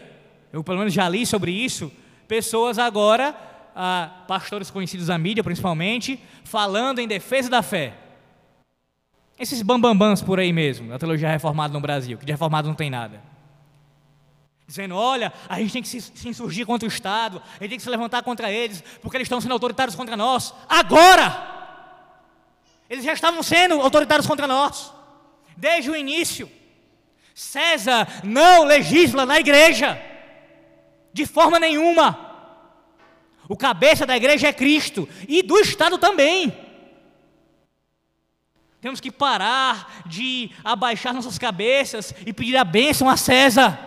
eu pelo menos já li sobre isso, pessoas agora, ah, pastores conhecidos da mídia principalmente, falando em defesa da fé. Esses bambambãs por aí mesmo, da teologia reformada no Brasil, que de reformado não tem nada. Dizendo, olha, a gente tem que se, se insurgir contra o Estado, a gente tem que se levantar contra eles, porque eles estão sendo autoritários contra nós. Agora! Eles já estavam sendo autoritários contra nós, desde o início. César não legisla na igreja, de forma nenhuma. O cabeça da igreja é Cristo, e do Estado também. Temos que parar de abaixar nossas cabeças e pedir a bênção a César.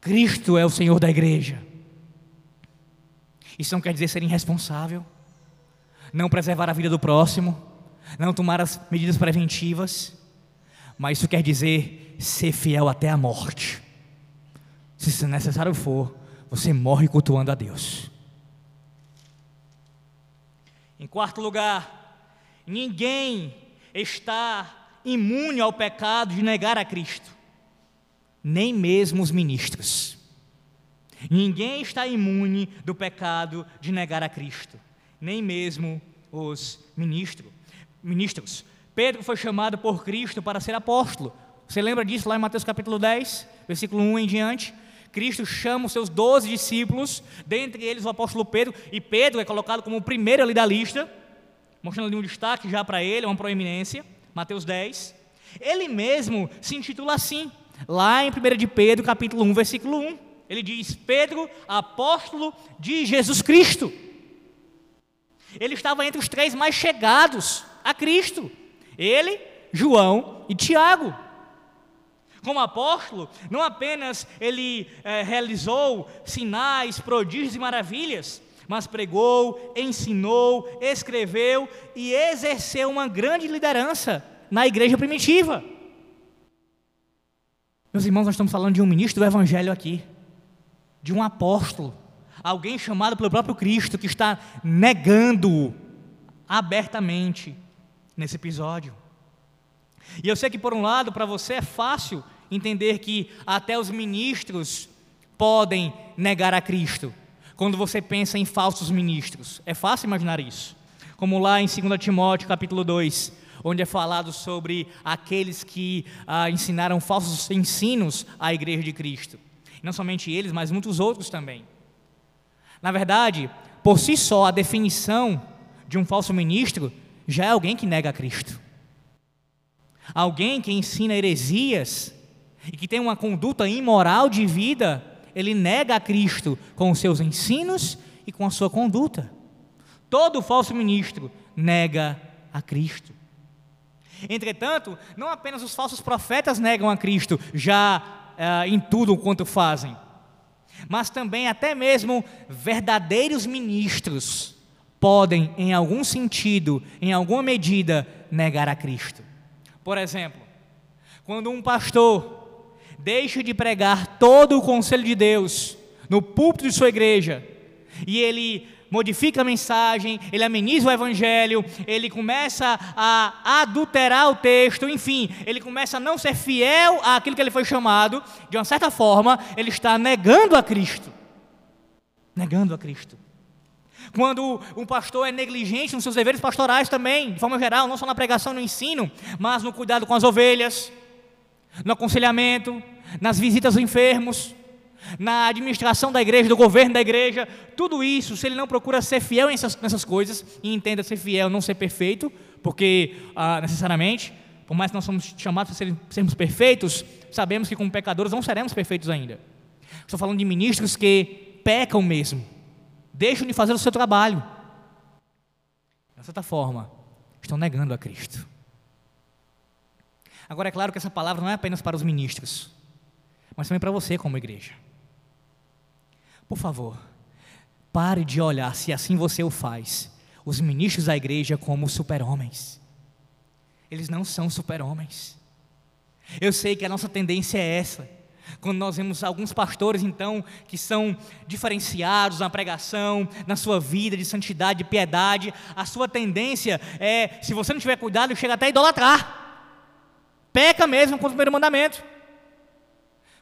Cristo é o Senhor da igreja. Isso não quer dizer ser irresponsável, não preservar a vida do próximo, não tomar as medidas preventivas, mas isso quer dizer ser fiel até a morte. Se necessário for, você morre cultuando a Deus. Em quarto lugar, ninguém está imune ao pecado de negar a Cristo, nem mesmo os ministros. Ninguém está imune do pecado de negar a Cristo, nem mesmo os ministros. ministros. Pedro foi chamado por Cristo para ser apóstolo. Você lembra disso lá em Mateus capítulo 10, versículo 1 em diante? Cristo chama os seus doze discípulos, dentre eles o apóstolo Pedro, e Pedro é colocado como o primeiro ali da lista, mostrando ali um destaque já para ele, uma proeminência, Mateus 10. Ele mesmo se intitula assim, lá em 1 de Pedro, capítulo 1, versículo 1. Ele diz: Pedro, apóstolo de Jesus Cristo. Ele estava entre os três mais chegados a Cristo. Ele, João e Tiago. Como apóstolo, não apenas ele é, realizou sinais, prodígios e maravilhas, mas pregou, ensinou, escreveu e exerceu uma grande liderança na igreja primitiva. Meus irmãos, nós estamos falando de um ministro do Evangelho aqui, de um apóstolo, alguém chamado pelo próprio Cristo que está negando abertamente nesse episódio. E eu sei que, por um lado, para você é fácil entender que até os ministros podem negar a Cristo. Quando você pensa em falsos ministros, é fácil imaginar isso. Como lá em 2 Timóteo, capítulo 2, onde é falado sobre aqueles que ah, ensinaram falsos ensinos à igreja de Cristo. Não somente eles, mas muitos outros também. Na verdade, por si só, a definição de um falso ministro já é alguém que nega a Cristo. Alguém que ensina heresias e que tem uma conduta imoral de vida, ele nega a Cristo com os seus ensinos e com a sua conduta. Todo falso ministro nega a Cristo. Entretanto, não apenas os falsos profetas negam a Cristo já uh, em tudo quanto fazem, mas também até mesmo verdadeiros ministros podem, em algum sentido, em alguma medida, negar a Cristo. Por exemplo, quando um pastor deixa de pregar todo o conselho de Deus no púlpito de sua igreja e ele modifica a mensagem, ele ameniza o evangelho, ele começa a adulterar o texto, enfim, ele começa a não ser fiel àquilo que ele foi chamado, de uma certa forma, ele está negando a Cristo. Negando a Cristo. Quando um pastor é negligente nos seus deveres pastorais também, de forma geral, não só na pregação no ensino, mas no cuidado com as ovelhas, no aconselhamento, nas visitas aos enfermos, na administração da igreja, do governo da igreja, tudo isso, se ele não procura ser fiel nessas, coisas, e entenda ser fiel, não ser perfeito, porque ah, necessariamente, por mais que nós somos chamados para sermos perfeitos, sabemos que como pecadores não seremos perfeitos ainda. Estou falando de ministros que pecam mesmo, deixam de fazer o seu trabalho. De certa forma, estão negando a Cristo. Agora, é claro que essa palavra não é apenas para os ministros, mas também para você como igreja. Por favor, pare de olhar, se assim você o faz, os ministros da igreja como super-homens. Eles não são super-homens. Eu sei que a nossa tendência é essa. Quando nós vemos alguns pastores, então, que são diferenciados na pregação, na sua vida de santidade, de piedade, a sua tendência é, se você não tiver cuidado, chega até a idolatrar. Peca mesmo contra o primeiro mandamento.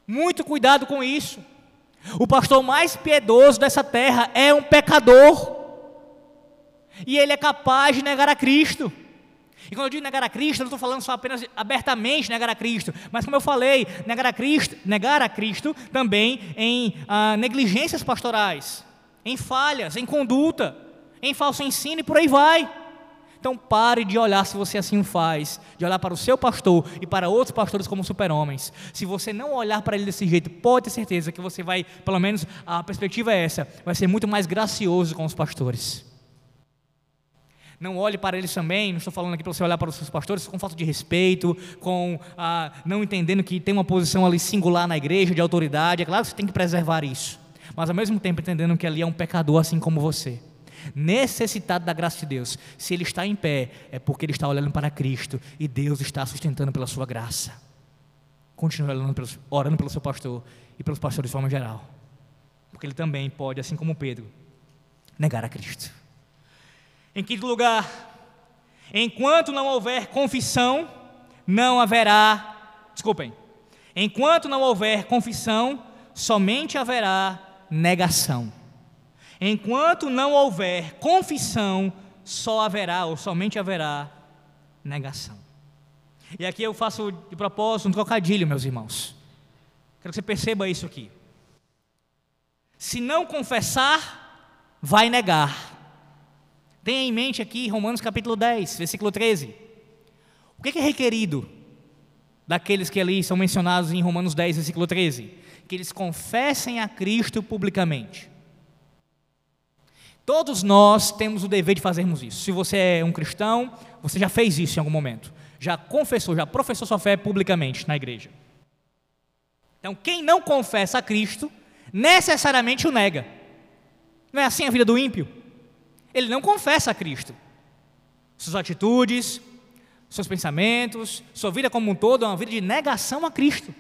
Muito cuidado com isso. O pastor mais piedoso dessa terra é um pecador. E ele é capaz de negar a Cristo. E quando eu digo negar a Cristo, eu não estou falando só apenas abertamente negar a Cristo, mas como eu falei, negar a Cristo, negar a Cristo também em ah, negligências pastorais, em falhas, em conduta, em falso ensino e por aí vai. Então pare de olhar se você assim faz, de olhar para o seu pastor e para outros pastores como super-homens. Se você não olhar para ele desse jeito, pode ter certeza que você vai, pelo menos a perspectiva é essa, vai ser muito mais gracioso com os pastores. Não olhe para eles também, não estou falando aqui para você olhar para os seus pastores com falta de respeito, com ah, não entendendo que tem uma posição ali singular na igreja, de autoridade. É claro que você tem que preservar isso, mas ao mesmo tempo entendendo que ali é um pecador assim como você necessitado da graça de Deus, se ele está em pé, é porque ele está olhando para Cristo e Deus está sustentando pela sua graça. Continue orando pelo, orando pelo seu pastor e pelos pastores de forma geral, porque ele também pode, assim como Pedro, negar a Cristo. Em quinto lugar, enquanto não houver confissão, não haverá, desculpem, enquanto não houver confissão, somente haverá negação. Enquanto não houver confissão, só haverá ou somente haverá negação. E aqui eu faço de propósito um trocadilho, meus irmãos. Quero que você perceba isso aqui. Se não confessar, vai negar. Tenha em mente aqui Romanos capítulo 10, versículo 13. O que é requerido daqueles que ali são mencionados em Romanos 10, versículo 13? Que eles confessem a Cristo publicamente. Todos nós temos o dever de fazermos isso. Se você é um cristão, você já fez isso em algum momento. Já confessou, já professou sua fé publicamente na igreja. Então, quem não confessa a Cristo, necessariamente o nega. Não é assim a vida do ímpio? Ele não confessa a Cristo. Suas atitudes, seus pensamentos, sua vida como um todo é uma vida de negação a Cristo.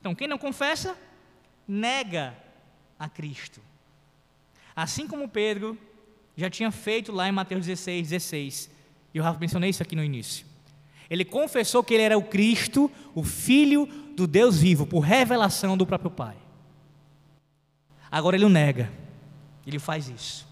Então, quem não confessa, nega a Cristo. Assim como Pedro já tinha feito lá em Mateus 16, 16. E eu já mencionei isso aqui no início. Ele confessou que ele era o Cristo, o Filho do Deus vivo, por revelação do próprio Pai. Agora ele o nega. Ele faz isso.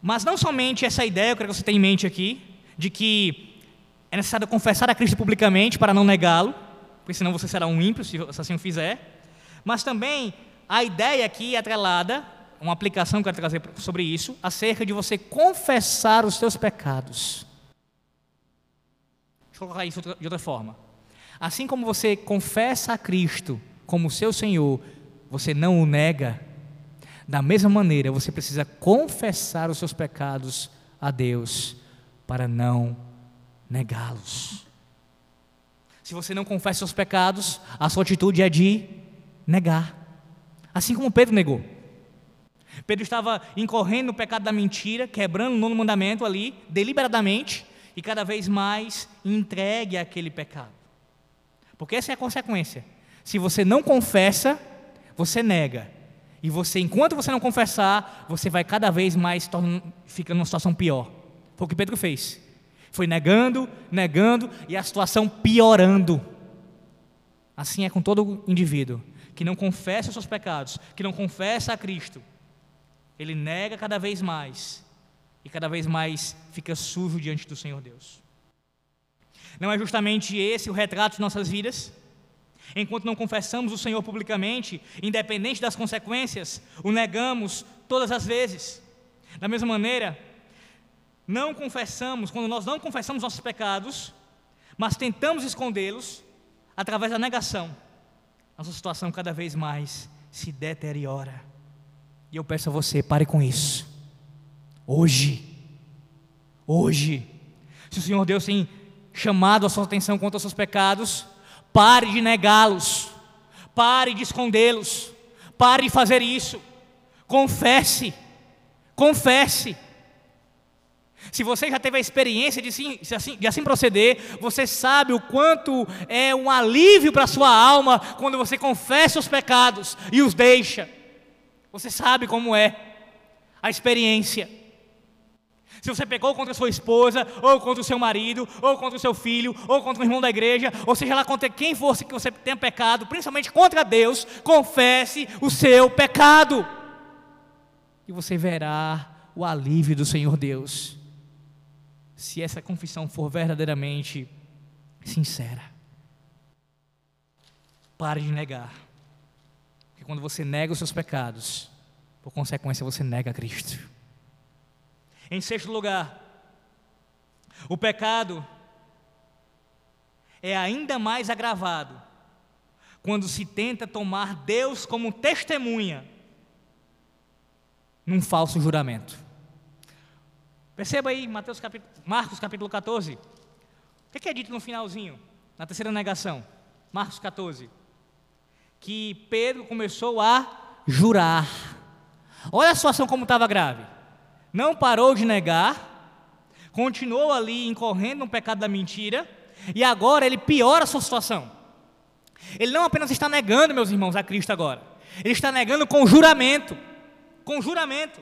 Mas não somente essa ideia, eu quero que você tenha em mente aqui, de que é necessário confessar a Cristo publicamente para não negá-lo, porque senão você será um ímpio se assim o fizer. Mas também a ideia aqui é atrelada, uma aplicação que eu quero trazer sobre isso, acerca de você confessar os seus pecados. Deixa eu colocar isso de outra forma. Assim como você confessa a Cristo como seu Senhor, você não o nega. Da mesma maneira, você precisa confessar os seus pecados a Deus para não negá-los. Se você não confessa seus pecados, a sua atitude é de negar. Assim como Pedro negou. Pedro estava incorrendo no pecado da mentira, quebrando o nono mandamento ali, deliberadamente, e cada vez mais entregue aquele pecado. Porque essa é a consequência. Se você não confessa, você nega. E você, enquanto você não confessar, você vai cada vez mais ficando numa situação pior. Foi o que Pedro fez. Foi negando, negando e a situação piorando. Assim é com todo indivíduo que não confessa os seus pecados, que não confessa a Cristo. Ele nega cada vez mais e cada vez mais fica sujo diante do Senhor Deus. Não é justamente esse o retrato de nossas vidas? Enquanto não confessamos o Senhor publicamente, independente das consequências, o negamos todas as vezes. Da mesma maneira, não confessamos, quando nós não confessamos nossos pecados, mas tentamos escondê-los através da negação, nossa situação cada vez mais se deteriora. E eu peço a você, pare com isso. Hoje, hoje, se o Senhor Deus tem chamado a sua atenção contra os seus pecados, pare de negá-los, pare de escondê-los, pare de fazer isso, confesse, confesse. Se você já teve a experiência de, de, assim, de assim proceder, você sabe o quanto é um alívio para a sua alma quando você confessa os pecados e os deixa. Você sabe como é a experiência. Se você pecou contra sua esposa, ou contra o seu marido, ou contra o seu filho, ou contra o irmão da igreja, ou seja lá contra quem fosse que você tenha pecado, principalmente contra Deus, confesse o seu pecado. E você verá o alívio do Senhor Deus se essa confissão for verdadeiramente sincera. Pare de negar. Porque quando você nega os seus pecados, por consequência você nega Cristo. Em sexto lugar, o pecado é ainda mais agravado quando se tenta tomar Deus como testemunha num falso juramento. Perceba aí, Mateus capítulo, Marcos capítulo 14. O que é dito no finalzinho, na terceira negação? Marcos 14. Que Pedro começou a jurar. Olha a situação como estava grave. Não parou de negar, continuou ali incorrendo no pecado da mentira, e agora ele piora a sua situação. Ele não apenas está negando, meus irmãos, a Cristo agora, ele está negando com juramento. Com juramento.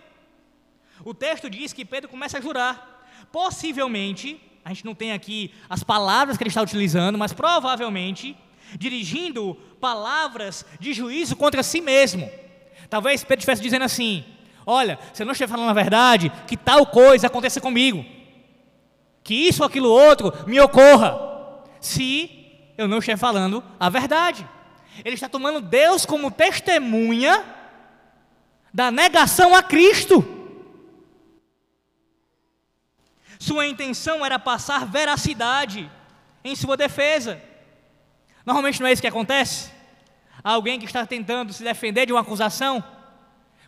O texto diz que Pedro começa a jurar. Possivelmente, a gente não tem aqui as palavras que ele está utilizando, mas provavelmente dirigindo palavras de juízo contra si mesmo. Talvez Pedro estivesse dizendo assim: Olha, se eu não estiver falando a verdade, que tal coisa aconteça comigo, que isso ou aquilo outro me ocorra, se eu não estiver falando a verdade. Ele está tomando Deus como testemunha da negação a Cristo. Sua intenção era passar veracidade em sua defesa. Normalmente não é isso que acontece? Alguém que está tentando se defender de uma acusação,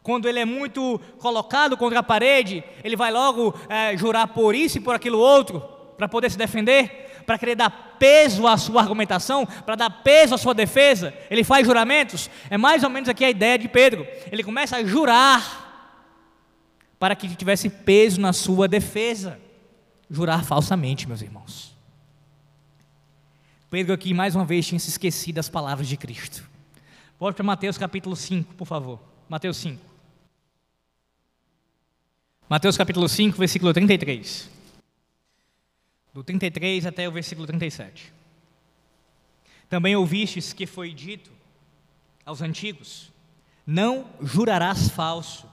quando ele é muito colocado contra a parede, ele vai logo é, jurar por isso e por aquilo outro, para poder se defender, para querer dar peso à sua argumentação, para dar peso à sua defesa. Ele faz juramentos. É mais ou menos aqui a ideia de Pedro. Ele começa a jurar para que tivesse peso na sua defesa jurar falsamente, meus irmãos. Pedro aqui mais uma vez tinha se esquecido das palavras de Cristo. Volte para Mateus capítulo 5, por favor. Mateus 5. Mateus capítulo 5, versículo 33. Do 33 até o versículo 37. Também ouvistes que foi dito aos antigos: Não jurarás falso,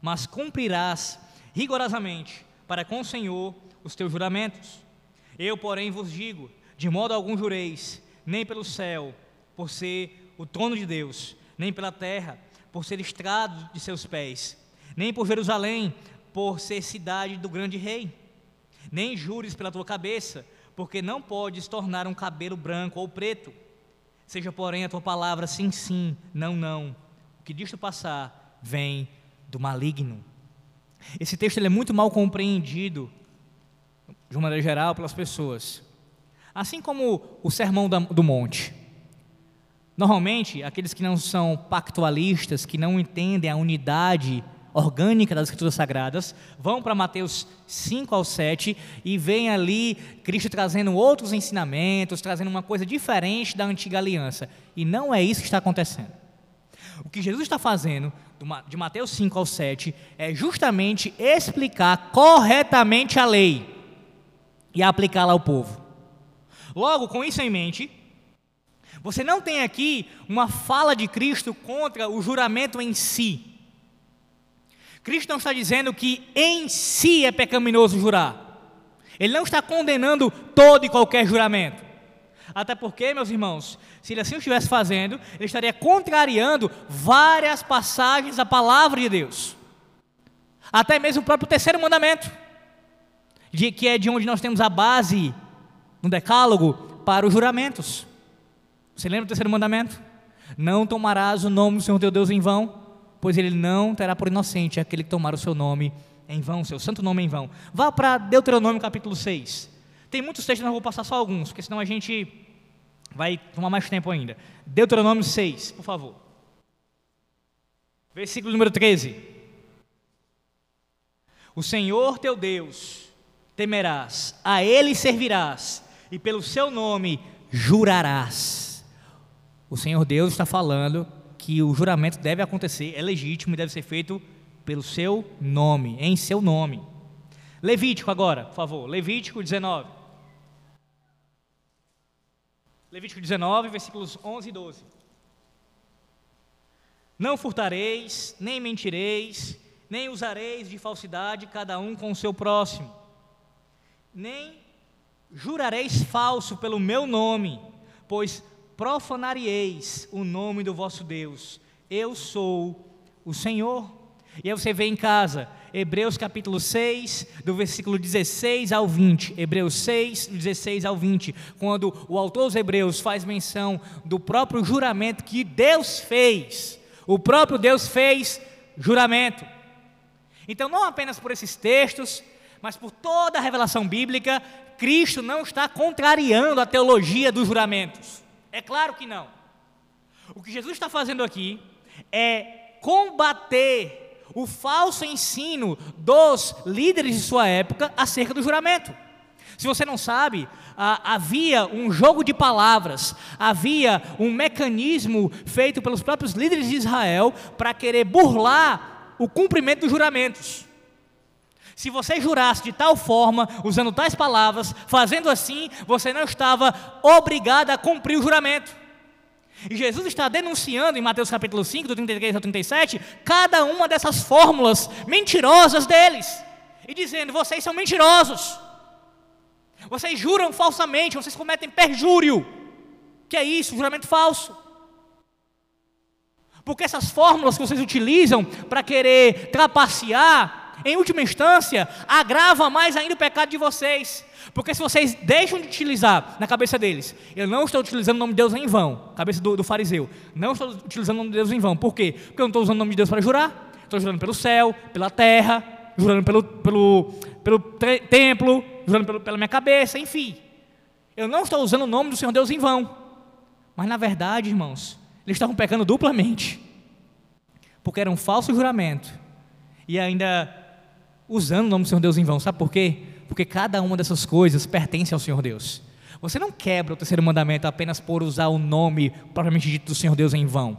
mas cumprirás rigorosamente para com o Senhor os teus juramentos. Eu, porém, vos digo: de modo algum jureis, nem pelo céu, por ser o trono de Deus, nem pela terra, por ser estrado de seus pés, nem por Jerusalém, por ser cidade do grande rei. Nem jures pela tua cabeça, porque não podes tornar um cabelo branco ou preto. Seja, porém, a tua palavra sim, sim, não, não. O que disto passar vem do maligno. Esse texto é muito mal compreendido de uma maneira geral, pelas pessoas. Assim como o sermão do monte. Normalmente, aqueles que não são pactualistas, que não entendem a unidade orgânica das Escrituras Sagradas, vão para Mateus 5 ao 7 e veem ali Cristo trazendo outros ensinamentos, trazendo uma coisa diferente da antiga aliança. E não é isso que está acontecendo. O que Jesus está fazendo, de Mateus 5 ao 7, é justamente explicar corretamente a lei e aplicá-la ao povo. Logo, com isso em mente, você não tem aqui uma fala de Cristo contra o juramento em si. Cristo não está dizendo que em si é pecaminoso jurar. Ele não está condenando todo e qualquer juramento. Até porque, meus irmãos, se ele assim o estivesse fazendo, ele estaria contrariando várias passagens da palavra de Deus. Até mesmo o próprio terceiro mandamento, de, que é de onde nós temos a base no decálogo para os juramentos. Você lembra do terceiro mandamento? Não tomarás o nome do Senhor teu Deus em vão, pois ele não terá por inocente aquele que tomar o seu nome em vão, seu santo nome em vão. Vá para Deuteronômio capítulo 6. Tem muitos textos, mas vou passar só alguns, porque senão a gente vai tomar mais tempo ainda. Deuteronômio 6, por favor. Versículo número 13. O Senhor teu Deus temerás, a Ele servirás, e pelo seu nome jurarás. O Senhor Deus está falando que o juramento deve acontecer, é legítimo e deve ser feito pelo seu nome, em seu nome. Levítico agora, por favor, Levítico 19. Levítico 19, versículos 11 e 12. Não furtareis, nem mentireis, nem usareis de falsidade cada um com o seu próximo, nem jurareis falso pelo meu nome, pois profanarieis o nome do vosso Deus. Eu sou o Senhor. E aí você vê em casa, Hebreus capítulo 6, do versículo 16 ao 20. Hebreus 6, 16 ao 20. Quando o autor dos Hebreus faz menção do próprio juramento que Deus fez. O próprio Deus fez juramento. Então, não apenas por esses textos, mas por toda a revelação bíblica, Cristo não está contrariando a teologia dos juramentos. É claro que não. O que Jesus está fazendo aqui é combater o falso ensino dos líderes de sua época acerca do juramento. Se você não sabe, havia um jogo de palavras, havia um mecanismo feito pelos próprios líderes de Israel para querer burlar o cumprimento dos juramentos. Se você jurasse de tal forma, usando tais palavras, fazendo assim, você não estava obrigado a cumprir o juramento. E Jesus está denunciando em Mateus capítulo 5, do 33 ao 37, cada uma dessas fórmulas mentirosas deles. E dizendo: vocês são mentirosos. Vocês juram falsamente, vocês cometem perjúrio. Que é isso? Juramento falso. Porque essas fórmulas que vocês utilizam para querer trapacear em última instância, agrava mais ainda o pecado de vocês. Porque se vocês deixam de utilizar na cabeça deles, eu não estou utilizando o nome de Deus em vão, cabeça do, do fariseu, não estou utilizando o nome de Deus em vão. Por quê? Porque eu não estou usando o nome de Deus para jurar, estou jurando pelo céu, pela terra, jurando pelo, pelo, pelo templo, jurando pelo, pela minha cabeça, enfim. Eu não estou usando o nome do Senhor Deus em vão. Mas na verdade, irmãos, eles estavam pecando duplamente. Porque era um falso juramento. E ainda usando o nome do Senhor Deus em vão. Sabe por quê? Porque cada uma dessas coisas pertence ao Senhor Deus. Você não quebra o terceiro mandamento apenas por usar o nome propriamente dito do Senhor Deus em vão.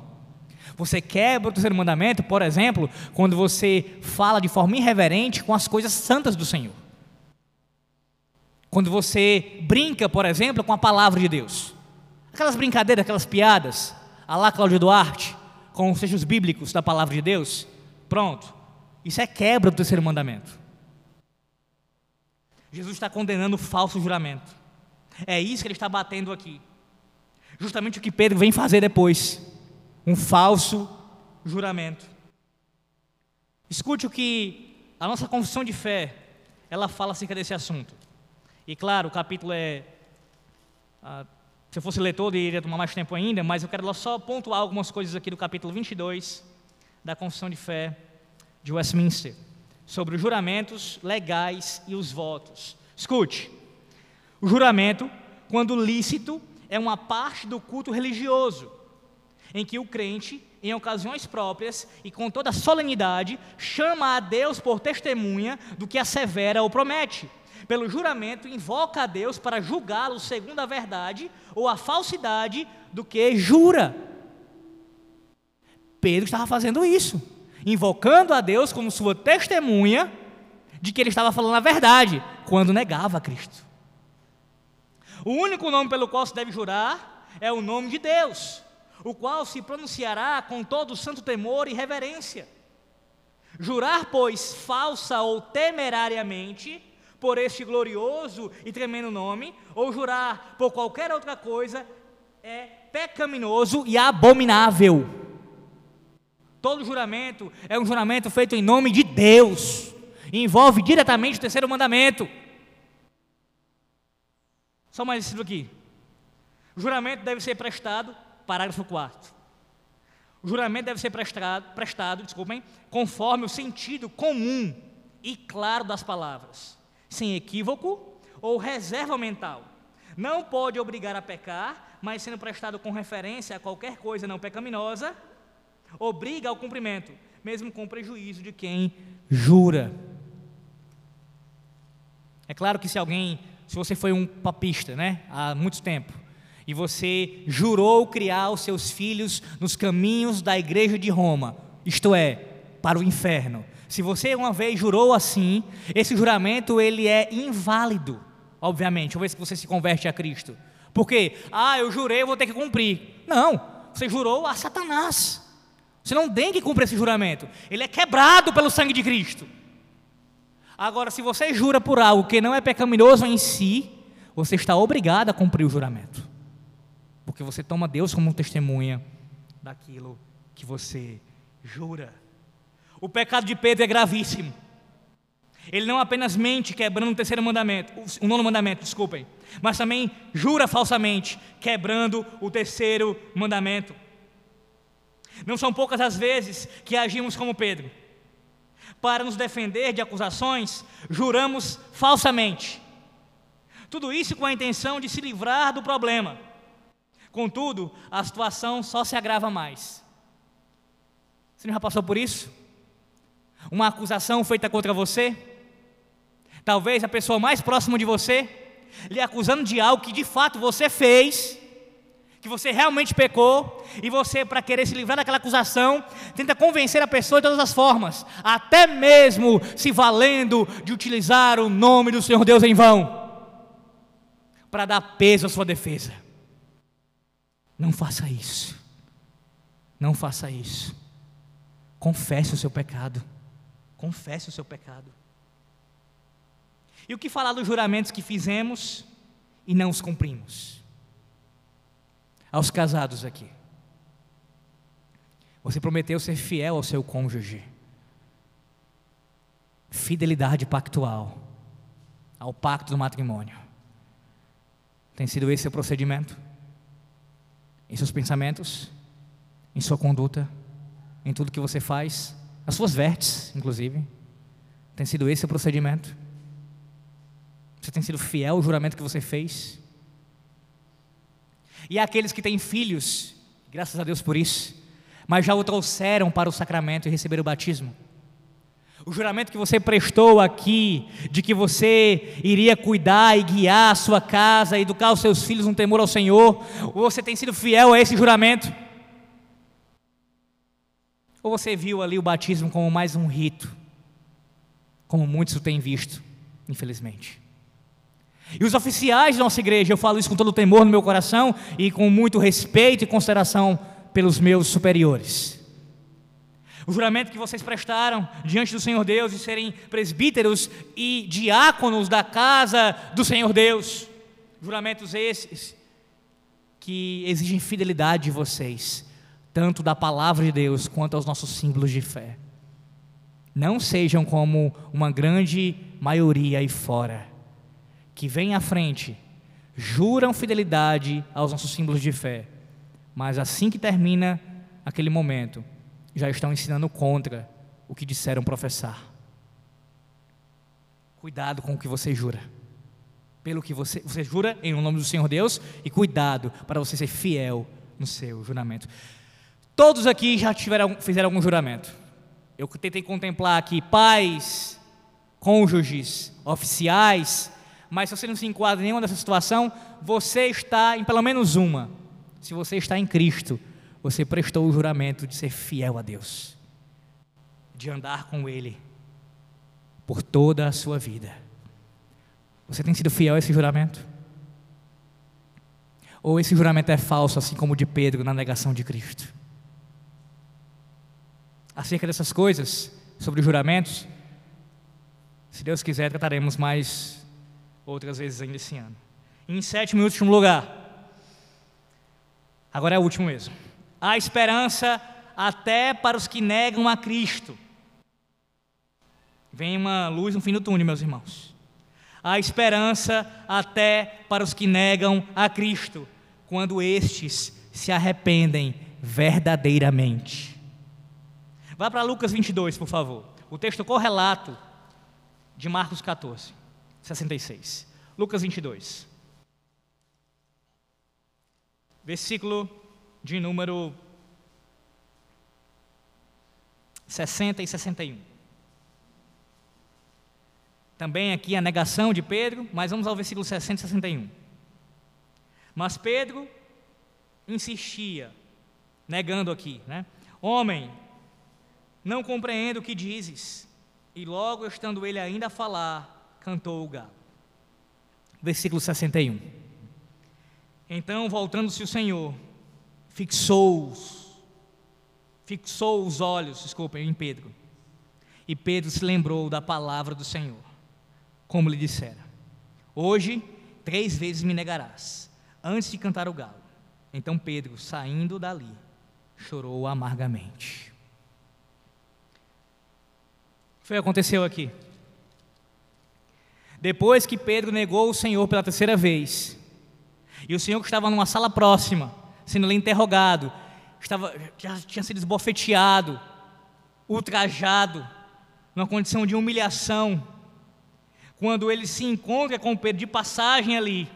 Você quebra o terceiro mandamento, por exemplo, quando você fala de forma irreverente com as coisas santas do Senhor. Quando você brinca, por exemplo, com a palavra de Deus. Aquelas brincadeiras, aquelas piadas, a lá Cláudio Duarte, com os textos bíblicos da palavra de Deus. Pronto. Isso é quebra do terceiro mandamento. Jesus está condenando o falso juramento. É isso que ele está batendo aqui. Justamente o que Pedro vem fazer depois. Um falso juramento. Escute o que a nossa confissão de fé, ela fala acerca desse assunto. E claro, o capítulo é. Ah, se eu fosse ler todo, iria tomar mais tempo ainda, mas eu quero só pontuar algumas coisas aqui do capítulo 22 da confissão de fé de Westminster, sobre os juramentos legais e os votos, Escute: o juramento, quando lícito, é uma parte do culto religioso, em que o crente, em ocasiões próprias e com toda solenidade, chama a Deus por testemunha do que assevera ou promete. Pelo juramento, invoca a Deus para julgá-lo segundo a verdade ou a falsidade do que jura. Pedro estava fazendo isso, invocando a Deus como sua testemunha de que ele estava falando a verdade, quando negava a Cristo. O único nome pelo qual se deve jurar é o nome de Deus, o qual se pronunciará com todo o santo temor e reverência. Jurar, pois, falsa ou temerariamente, por este glorioso e tremendo nome, ou jurar por qualquer outra coisa, é pecaminoso e abominável. Todo juramento é um juramento feito em nome de Deus envolve diretamente o terceiro mandamento. Só mais isso aqui. O juramento deve ser prestado, parágrafo 4. O juramento deve ser prestado, prestado desculpem, conforme o sentido comum e claro das palavras, sem equívoco ou reserva mental. Não pode obrigar a pecar, mas sendo prestado com referência a qualquer coisa não pecaminosa, obriga ao cumprimento, mesmo com prejuízo de quem jura. É claro que se alguém, se você foi um papista, né, há muito tempo, e você jurou criar os seus filhos nos caminhos da igreja de Roma, isto é, para o inferno. Se você uma vez jurou assim, esse juramento ele é inválido, obviamente, uma vez que você se converte a Cristo. Porque, ah, eu jurei, eu vou ter que cumprir. Não, você jurou a Satanás. Você não tem que cumprir esse juramento. Ele é quebrado pelo sangue de Cristo. Agora, se você jura por algo que não é pecaminoso em si, você está obrigado a cumprir o juramento. Porque você toma Deus como testemunha daquilo que você jura. O pecado de Pedro é gravíssimo. Ele não apenas mente quebrando o terceiro mandamento, o nono mandamento, desculpem, mas também jura falsamente, quebrando o terceiro mandamento. Não são poucas as vezes que agimos como Pedro para nos defender de acusações, juramos falsamente. Tudo isso com a intenção de se livrar do problema. Contudo, a situação só se agrava mais. Você já passou por isso? Uma acusação feita contra você? Talvez a pessoa mais próxima de você, lhe acusando de algo que de fato você fez, que você realmente pecou, e você, para querer se livrar daquela acusação, tenta convencer a pessoa de todas as formas, até mesmo se valendo de utilizar o nome do Senhor Deus em vão, para dar peso à sua defesa. Não faça isso. Não faça isso. Confesse o seu pecado. Confesse o seu pecado. E o que falar dos juramentos que fizemos e não os cumprimos? Aos casados aqui. Você prometeu ser fiel ao seu cônjuge. Fidelidade pactual ao pacto do matrimônio. Tem sido esse o procedimento? Em seus pensamentos, em sua conduta, em tudo que você faz, nas suas vertes, inclusive. Tem sido esse o procedimento? Você tem sido fiel ao juramento que você fez? E aqueles que têm filhos, graças a Deus por isso, mas já o trouxeram para o sacramento e receberam o batismo. O juramento que você prestou aqui, de que você iria cuidar e guiar a sua casa, educar os seus filhos no temor ao Senhor, ou você tem sido fiel a esse juramento? Ou você viu ali o batismo como mais um rito, como muitos o têm visto, infelizmente? E os oficiais da nossa igreja, eu falo isso com todo o temor no meu coração e com muito respeito e consideração pelos meus superiores. O juramento que vocês prestaram diante do Senhor Deus de serem presbíteros e diáconos da casa do Senhor Deus. Juramentos esses que exigem fidelidade de vocês, tanto da palavra de Deus quanto aos nossos símbolos de fé. Não sejam como uma grande maioria aí fora que vêm à frente juram fidelidade aos nossos símbolos de fé, mas assim que termina aquele momento, já estão ensinando contra o que disseram professar. Cuidado com o que você jura. Pelo que você, você jura em nome do Senhor Deus e cuidado para você ser fiel no seu juramento. Todos aqui já tiveram, fizeram algum juramento. Eu tentei contemplar aqui pais, cônjuges, oficiais, mas se você não se enquadra em nenhuma dessa situação, você está em pelo menos uma. Se você está em Cristo, você prestou o juramento de ser fiel a Deus, de andar com Ele por toda a sua vida. Você tem sido fiel a esse juramento? Ou esse juramento é falso, assim como o de Pedro na negação de Cristo? Acerca dessas coisas, sobre juramentos, se Deus quiser, trataremos mais outras vezes ainda esse ano. Em sétimo e último lugar, agora é o último mesmo. Há esperança até para os que negam a Cristo. Vem uma luz no fim do túnel, meus irmãos. Há esperança até para os que negam a Cristo, quando estes se arrependem verdadeiramente. Vá para Lucas 22, por favor. O texto correlato de Marcos 14, 66. Lucas 22. Versículo de número 60 e 61. Também aqui a negação de Pedro, mas vamos ao versículo 60 e 61. Mas Pedro insistia, negando aqui, né? Homem, não compreendo o que dizes. E logo, estando ele ainda a falar, cantou o galo. Versículo 61. Então, voltando-se o Senhor, fixou fixou os olhos, desculpem, em Pedro. E Pedro se lembrou da palavra do Senhor como lhe dissera: Hoje, três vezes me negarás, antes de cantar o galo. Então Pedro, saindo dali, chorou amargamente. O que aconteceu aqui? Depois que Pedro negou o Senhor pela terceira vez, e o Senhor que estava numa sala próxima, sendo ali interrogado, estava, já tinha sido esbofeteado, ultrajado, numa condição de humilhação, quando ele se encontra com Pedro de passagem ali,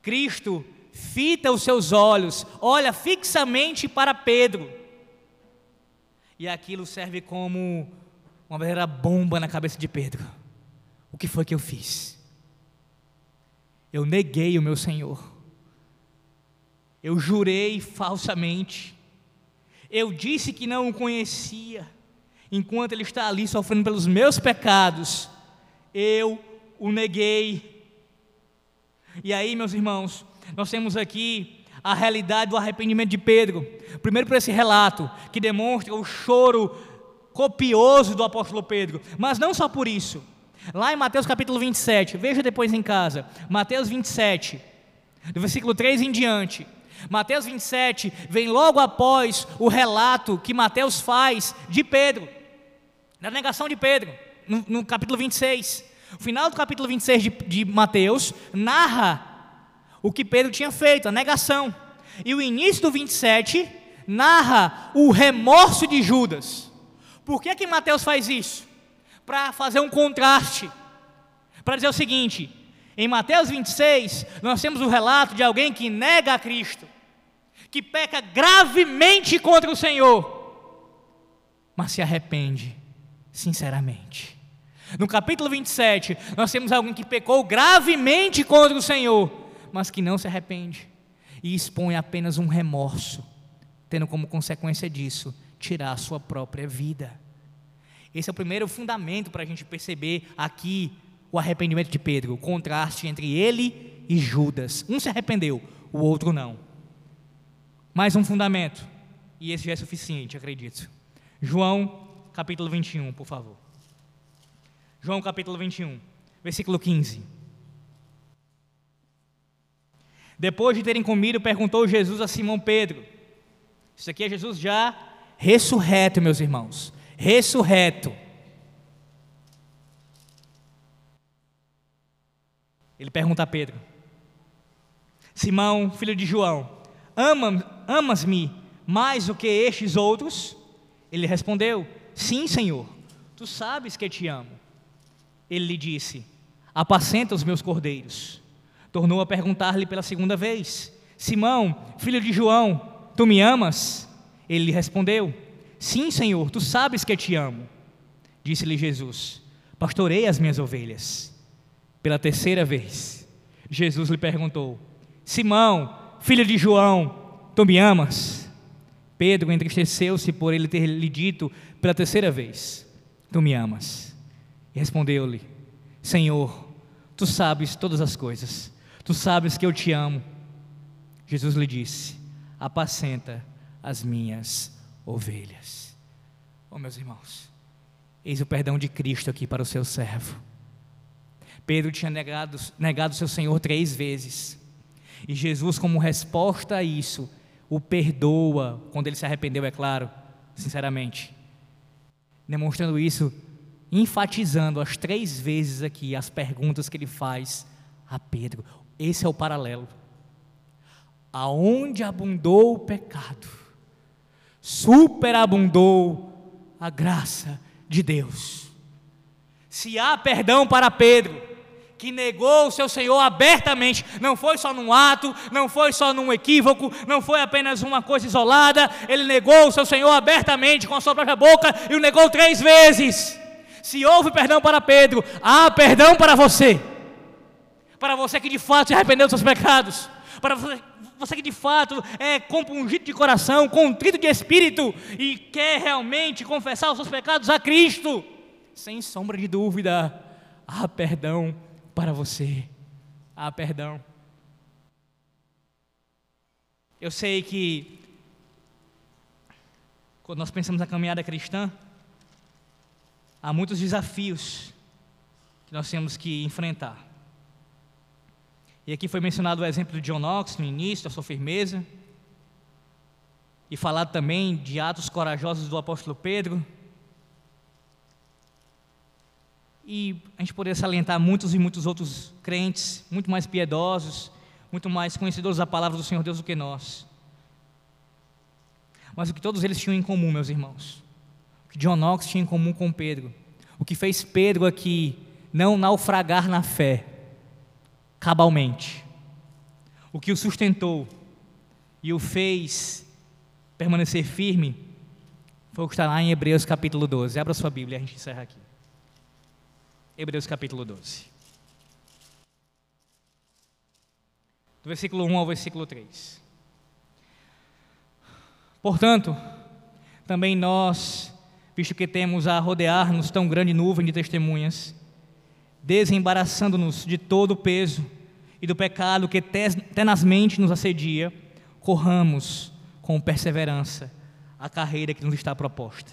Cristo fita os seus olhos, olha fixamente para Pedro, e aquilo serve como uma verdadeira bomba na cabeça de Pedro. O que foi que eu fiz? Eu neguei o meu Senhor, eu jurei falsamente, eu disse que não o conhecia, enquanto ele está ali sofrendo pelos meus pecados eu o neguei. E aí, meus irmãos, nós temos aqui a realidade do arrependimento de Pedro. Primeiro, por esse relato, que demonstra o choro copioso do apóstolo Pedro, mas não só por isso. Lá em Mateus capítulo 27, veja depois em casa, Mateus 27, do versículo 3 em diante. Mateus 27 vem logo após o relato que Mateus faz de Pedro, da negação de Pedro no, no capítulo 26. O final do capítulo 26 de, de Mateus narra o que Pedro tinha feito, a negação. E o início do 27 narra o remorso de Judas. Por que que Mateus faz isso? Para fazer um contraste. Para dizer o seguinte: em Mateus 26, nós temos o relato de alguém que nega a Cristo, que peca gravemente contra o Senhor, mas se arrepende sinceramente. No capítulo 27, nós temos alguém que pecou gravemente contra o Senhor, mas que não se arrepende e expõe apenas um remorso, tendo como consequência disso tirar a sua própria vida. Esse é o primeiro fundamento para a gente perceber aqui o arrependimento de Pedro, o contraste entre ele e Judas. Um se arrependeu, o outro não. Mais um fundamento, e esse já é suficiente, acredito. João capítulo 21, por favor. João capítulo 21, versículo 15. Depois de terem comido, perguntou Jesus a Simão Pedro. Isso aqui é Jesus já ressurreto, meus irmãos. Ressurreto. Ele pergunta a Pedro: Simão, filho de João, ama, amas-me mais do que estes outros? Ele respondeu: Sim, Senhor, tu sabes que te amo. Ele lhe disse: apacenta os meus cordeiros. Tornou a perguntar-lhe pela segunda vez: Simão, filho de João, tu me amas? Ele lhe respondeu: Sim, Senhor, tu sabes que te amo. Disse-lhe Jesus: Pastorei as minhas ovelhas. Pela terceira vez, Jesus lhe perguntou: Simão, filho de João, tu me amas? Pedro entristeceu-se por ele ter lhe dito pela terceira vez: Tu me amas. E respondeu-lhe: Senhor, tu sabes todas as coisas, tu sabes que eu te amo. Jesus lhe disse: Apacenta as minhas ovelhas. Oh, meus irmãos, eis o perdão de Cristo aqui para o seu servo. Pedro tinha negado, negado seu Senhor três vezes. E Jesus, como resposta a isso, o perdoa quando ele se arrependeu, é claro, sinceramente. Demonstrando isso, enfatizando as três vezes aqui as perguntas que ele faz a Pedro. Esse é o paralelo. Aonde abundou o pecado, superabundou a graça de Deus. Se há perdão para Pedro, que negou o seu Senhor abertamente, não foi só num ato, não foi só num equívoco, não foi apenas uma coisa isolada, ele negou o seu Senhor abertamente com a sua própria boca e o negou três vezes. Se houve perdão para Pedro, há perdão para você. Para você que de fato se arrependeu dos seus pecados, para você, você que de fato é compungido de coração, contrito de espírito e quer realmente confessar os seus pecados a Cristo, sem sombra de dúvida, há perdão para você. Há perdão. Eu sei que quando nós pensamos na caminhada cristã, há muitos desafios que nós temos que enfrentar. E aqui foi mencionado o exemplo de John Knox no início, da sua firmeza. E falado também de atos corajosos do apóstolo Pedro, E a gente poderia salientar muitos e muitos outros crentes, muito mais piedosos, muito mais conhecedores da palavra do Senhor Deus do que nós. Mas o que todos eles tinham em comum, meus irmãos, o que John Knox tinha em comum com Pedro, o que fez Pedro aqui não naufragar na fé, cabalmente, o que o sustentou e o fez permanecer firme, foi o que está lá em Hebreus capítulo 12. Abra sua Bíblia, a gente encerra aqui. Hebreus capítulo 12. Do versículo 1 ao versículo 3. Portanto, também nós, visto que temos a rodear-nos tão grande nuvem de testemunhas, desembaraçando-nos de todo o peso e do pecado que tenazmente nos assedia, corramos com perseverança a carreira que nos está proposta,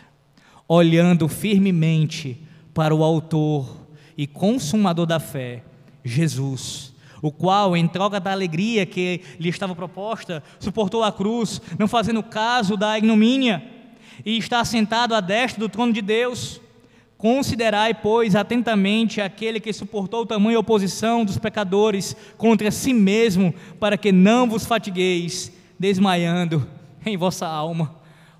olhando firmemente para o Autor e consumador da fé, Jesus, o qual, em troca da alegria que lhe estava proposta, suportou a cruz, não fazendo caso da ignomínia, e está sentado à destra do trono de Deus. Considerai, pois, atentamente aquele que suportou tamanha oposição dos pecadores contra si mesmo, para que não vos fatigueis, desmaiando em vossa alma.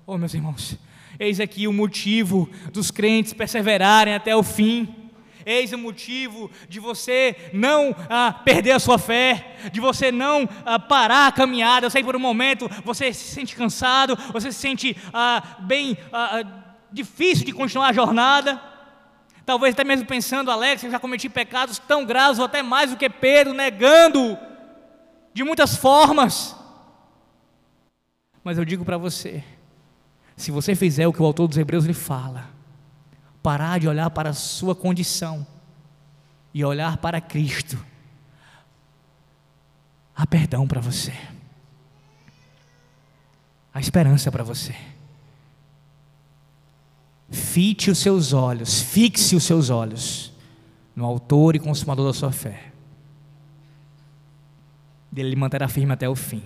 Oh, meus irmãos, eis aqui o motivo dos crentes perseverarem até o fim Eis o motivo de você não ah, perder a sua fé, de você não ah, parar a caminhada. Eu sei que por um momento você se sente cansado, você se sente ah, bem ah, ah, difícil de continuar a jornada. Talvez até mesmo pensando, Alex, eu já cometi pecados tão graves, ou até mais do que Pedro, negando de muitas formas. Mas eu digo para você, se você fizer o que o autor dos Hebreus lhe fala, parar de olhar para a sua condição e olhar para Cristo, há perdão para você, há esperança para você. Fite os seus olhos, fixe os seus olhos no Autor e Consumador da sua fé. Ele lhe manterá firme até o fim.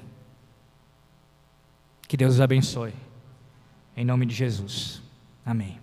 Que Deus os abençoe. Em nome de Jesus. Amém.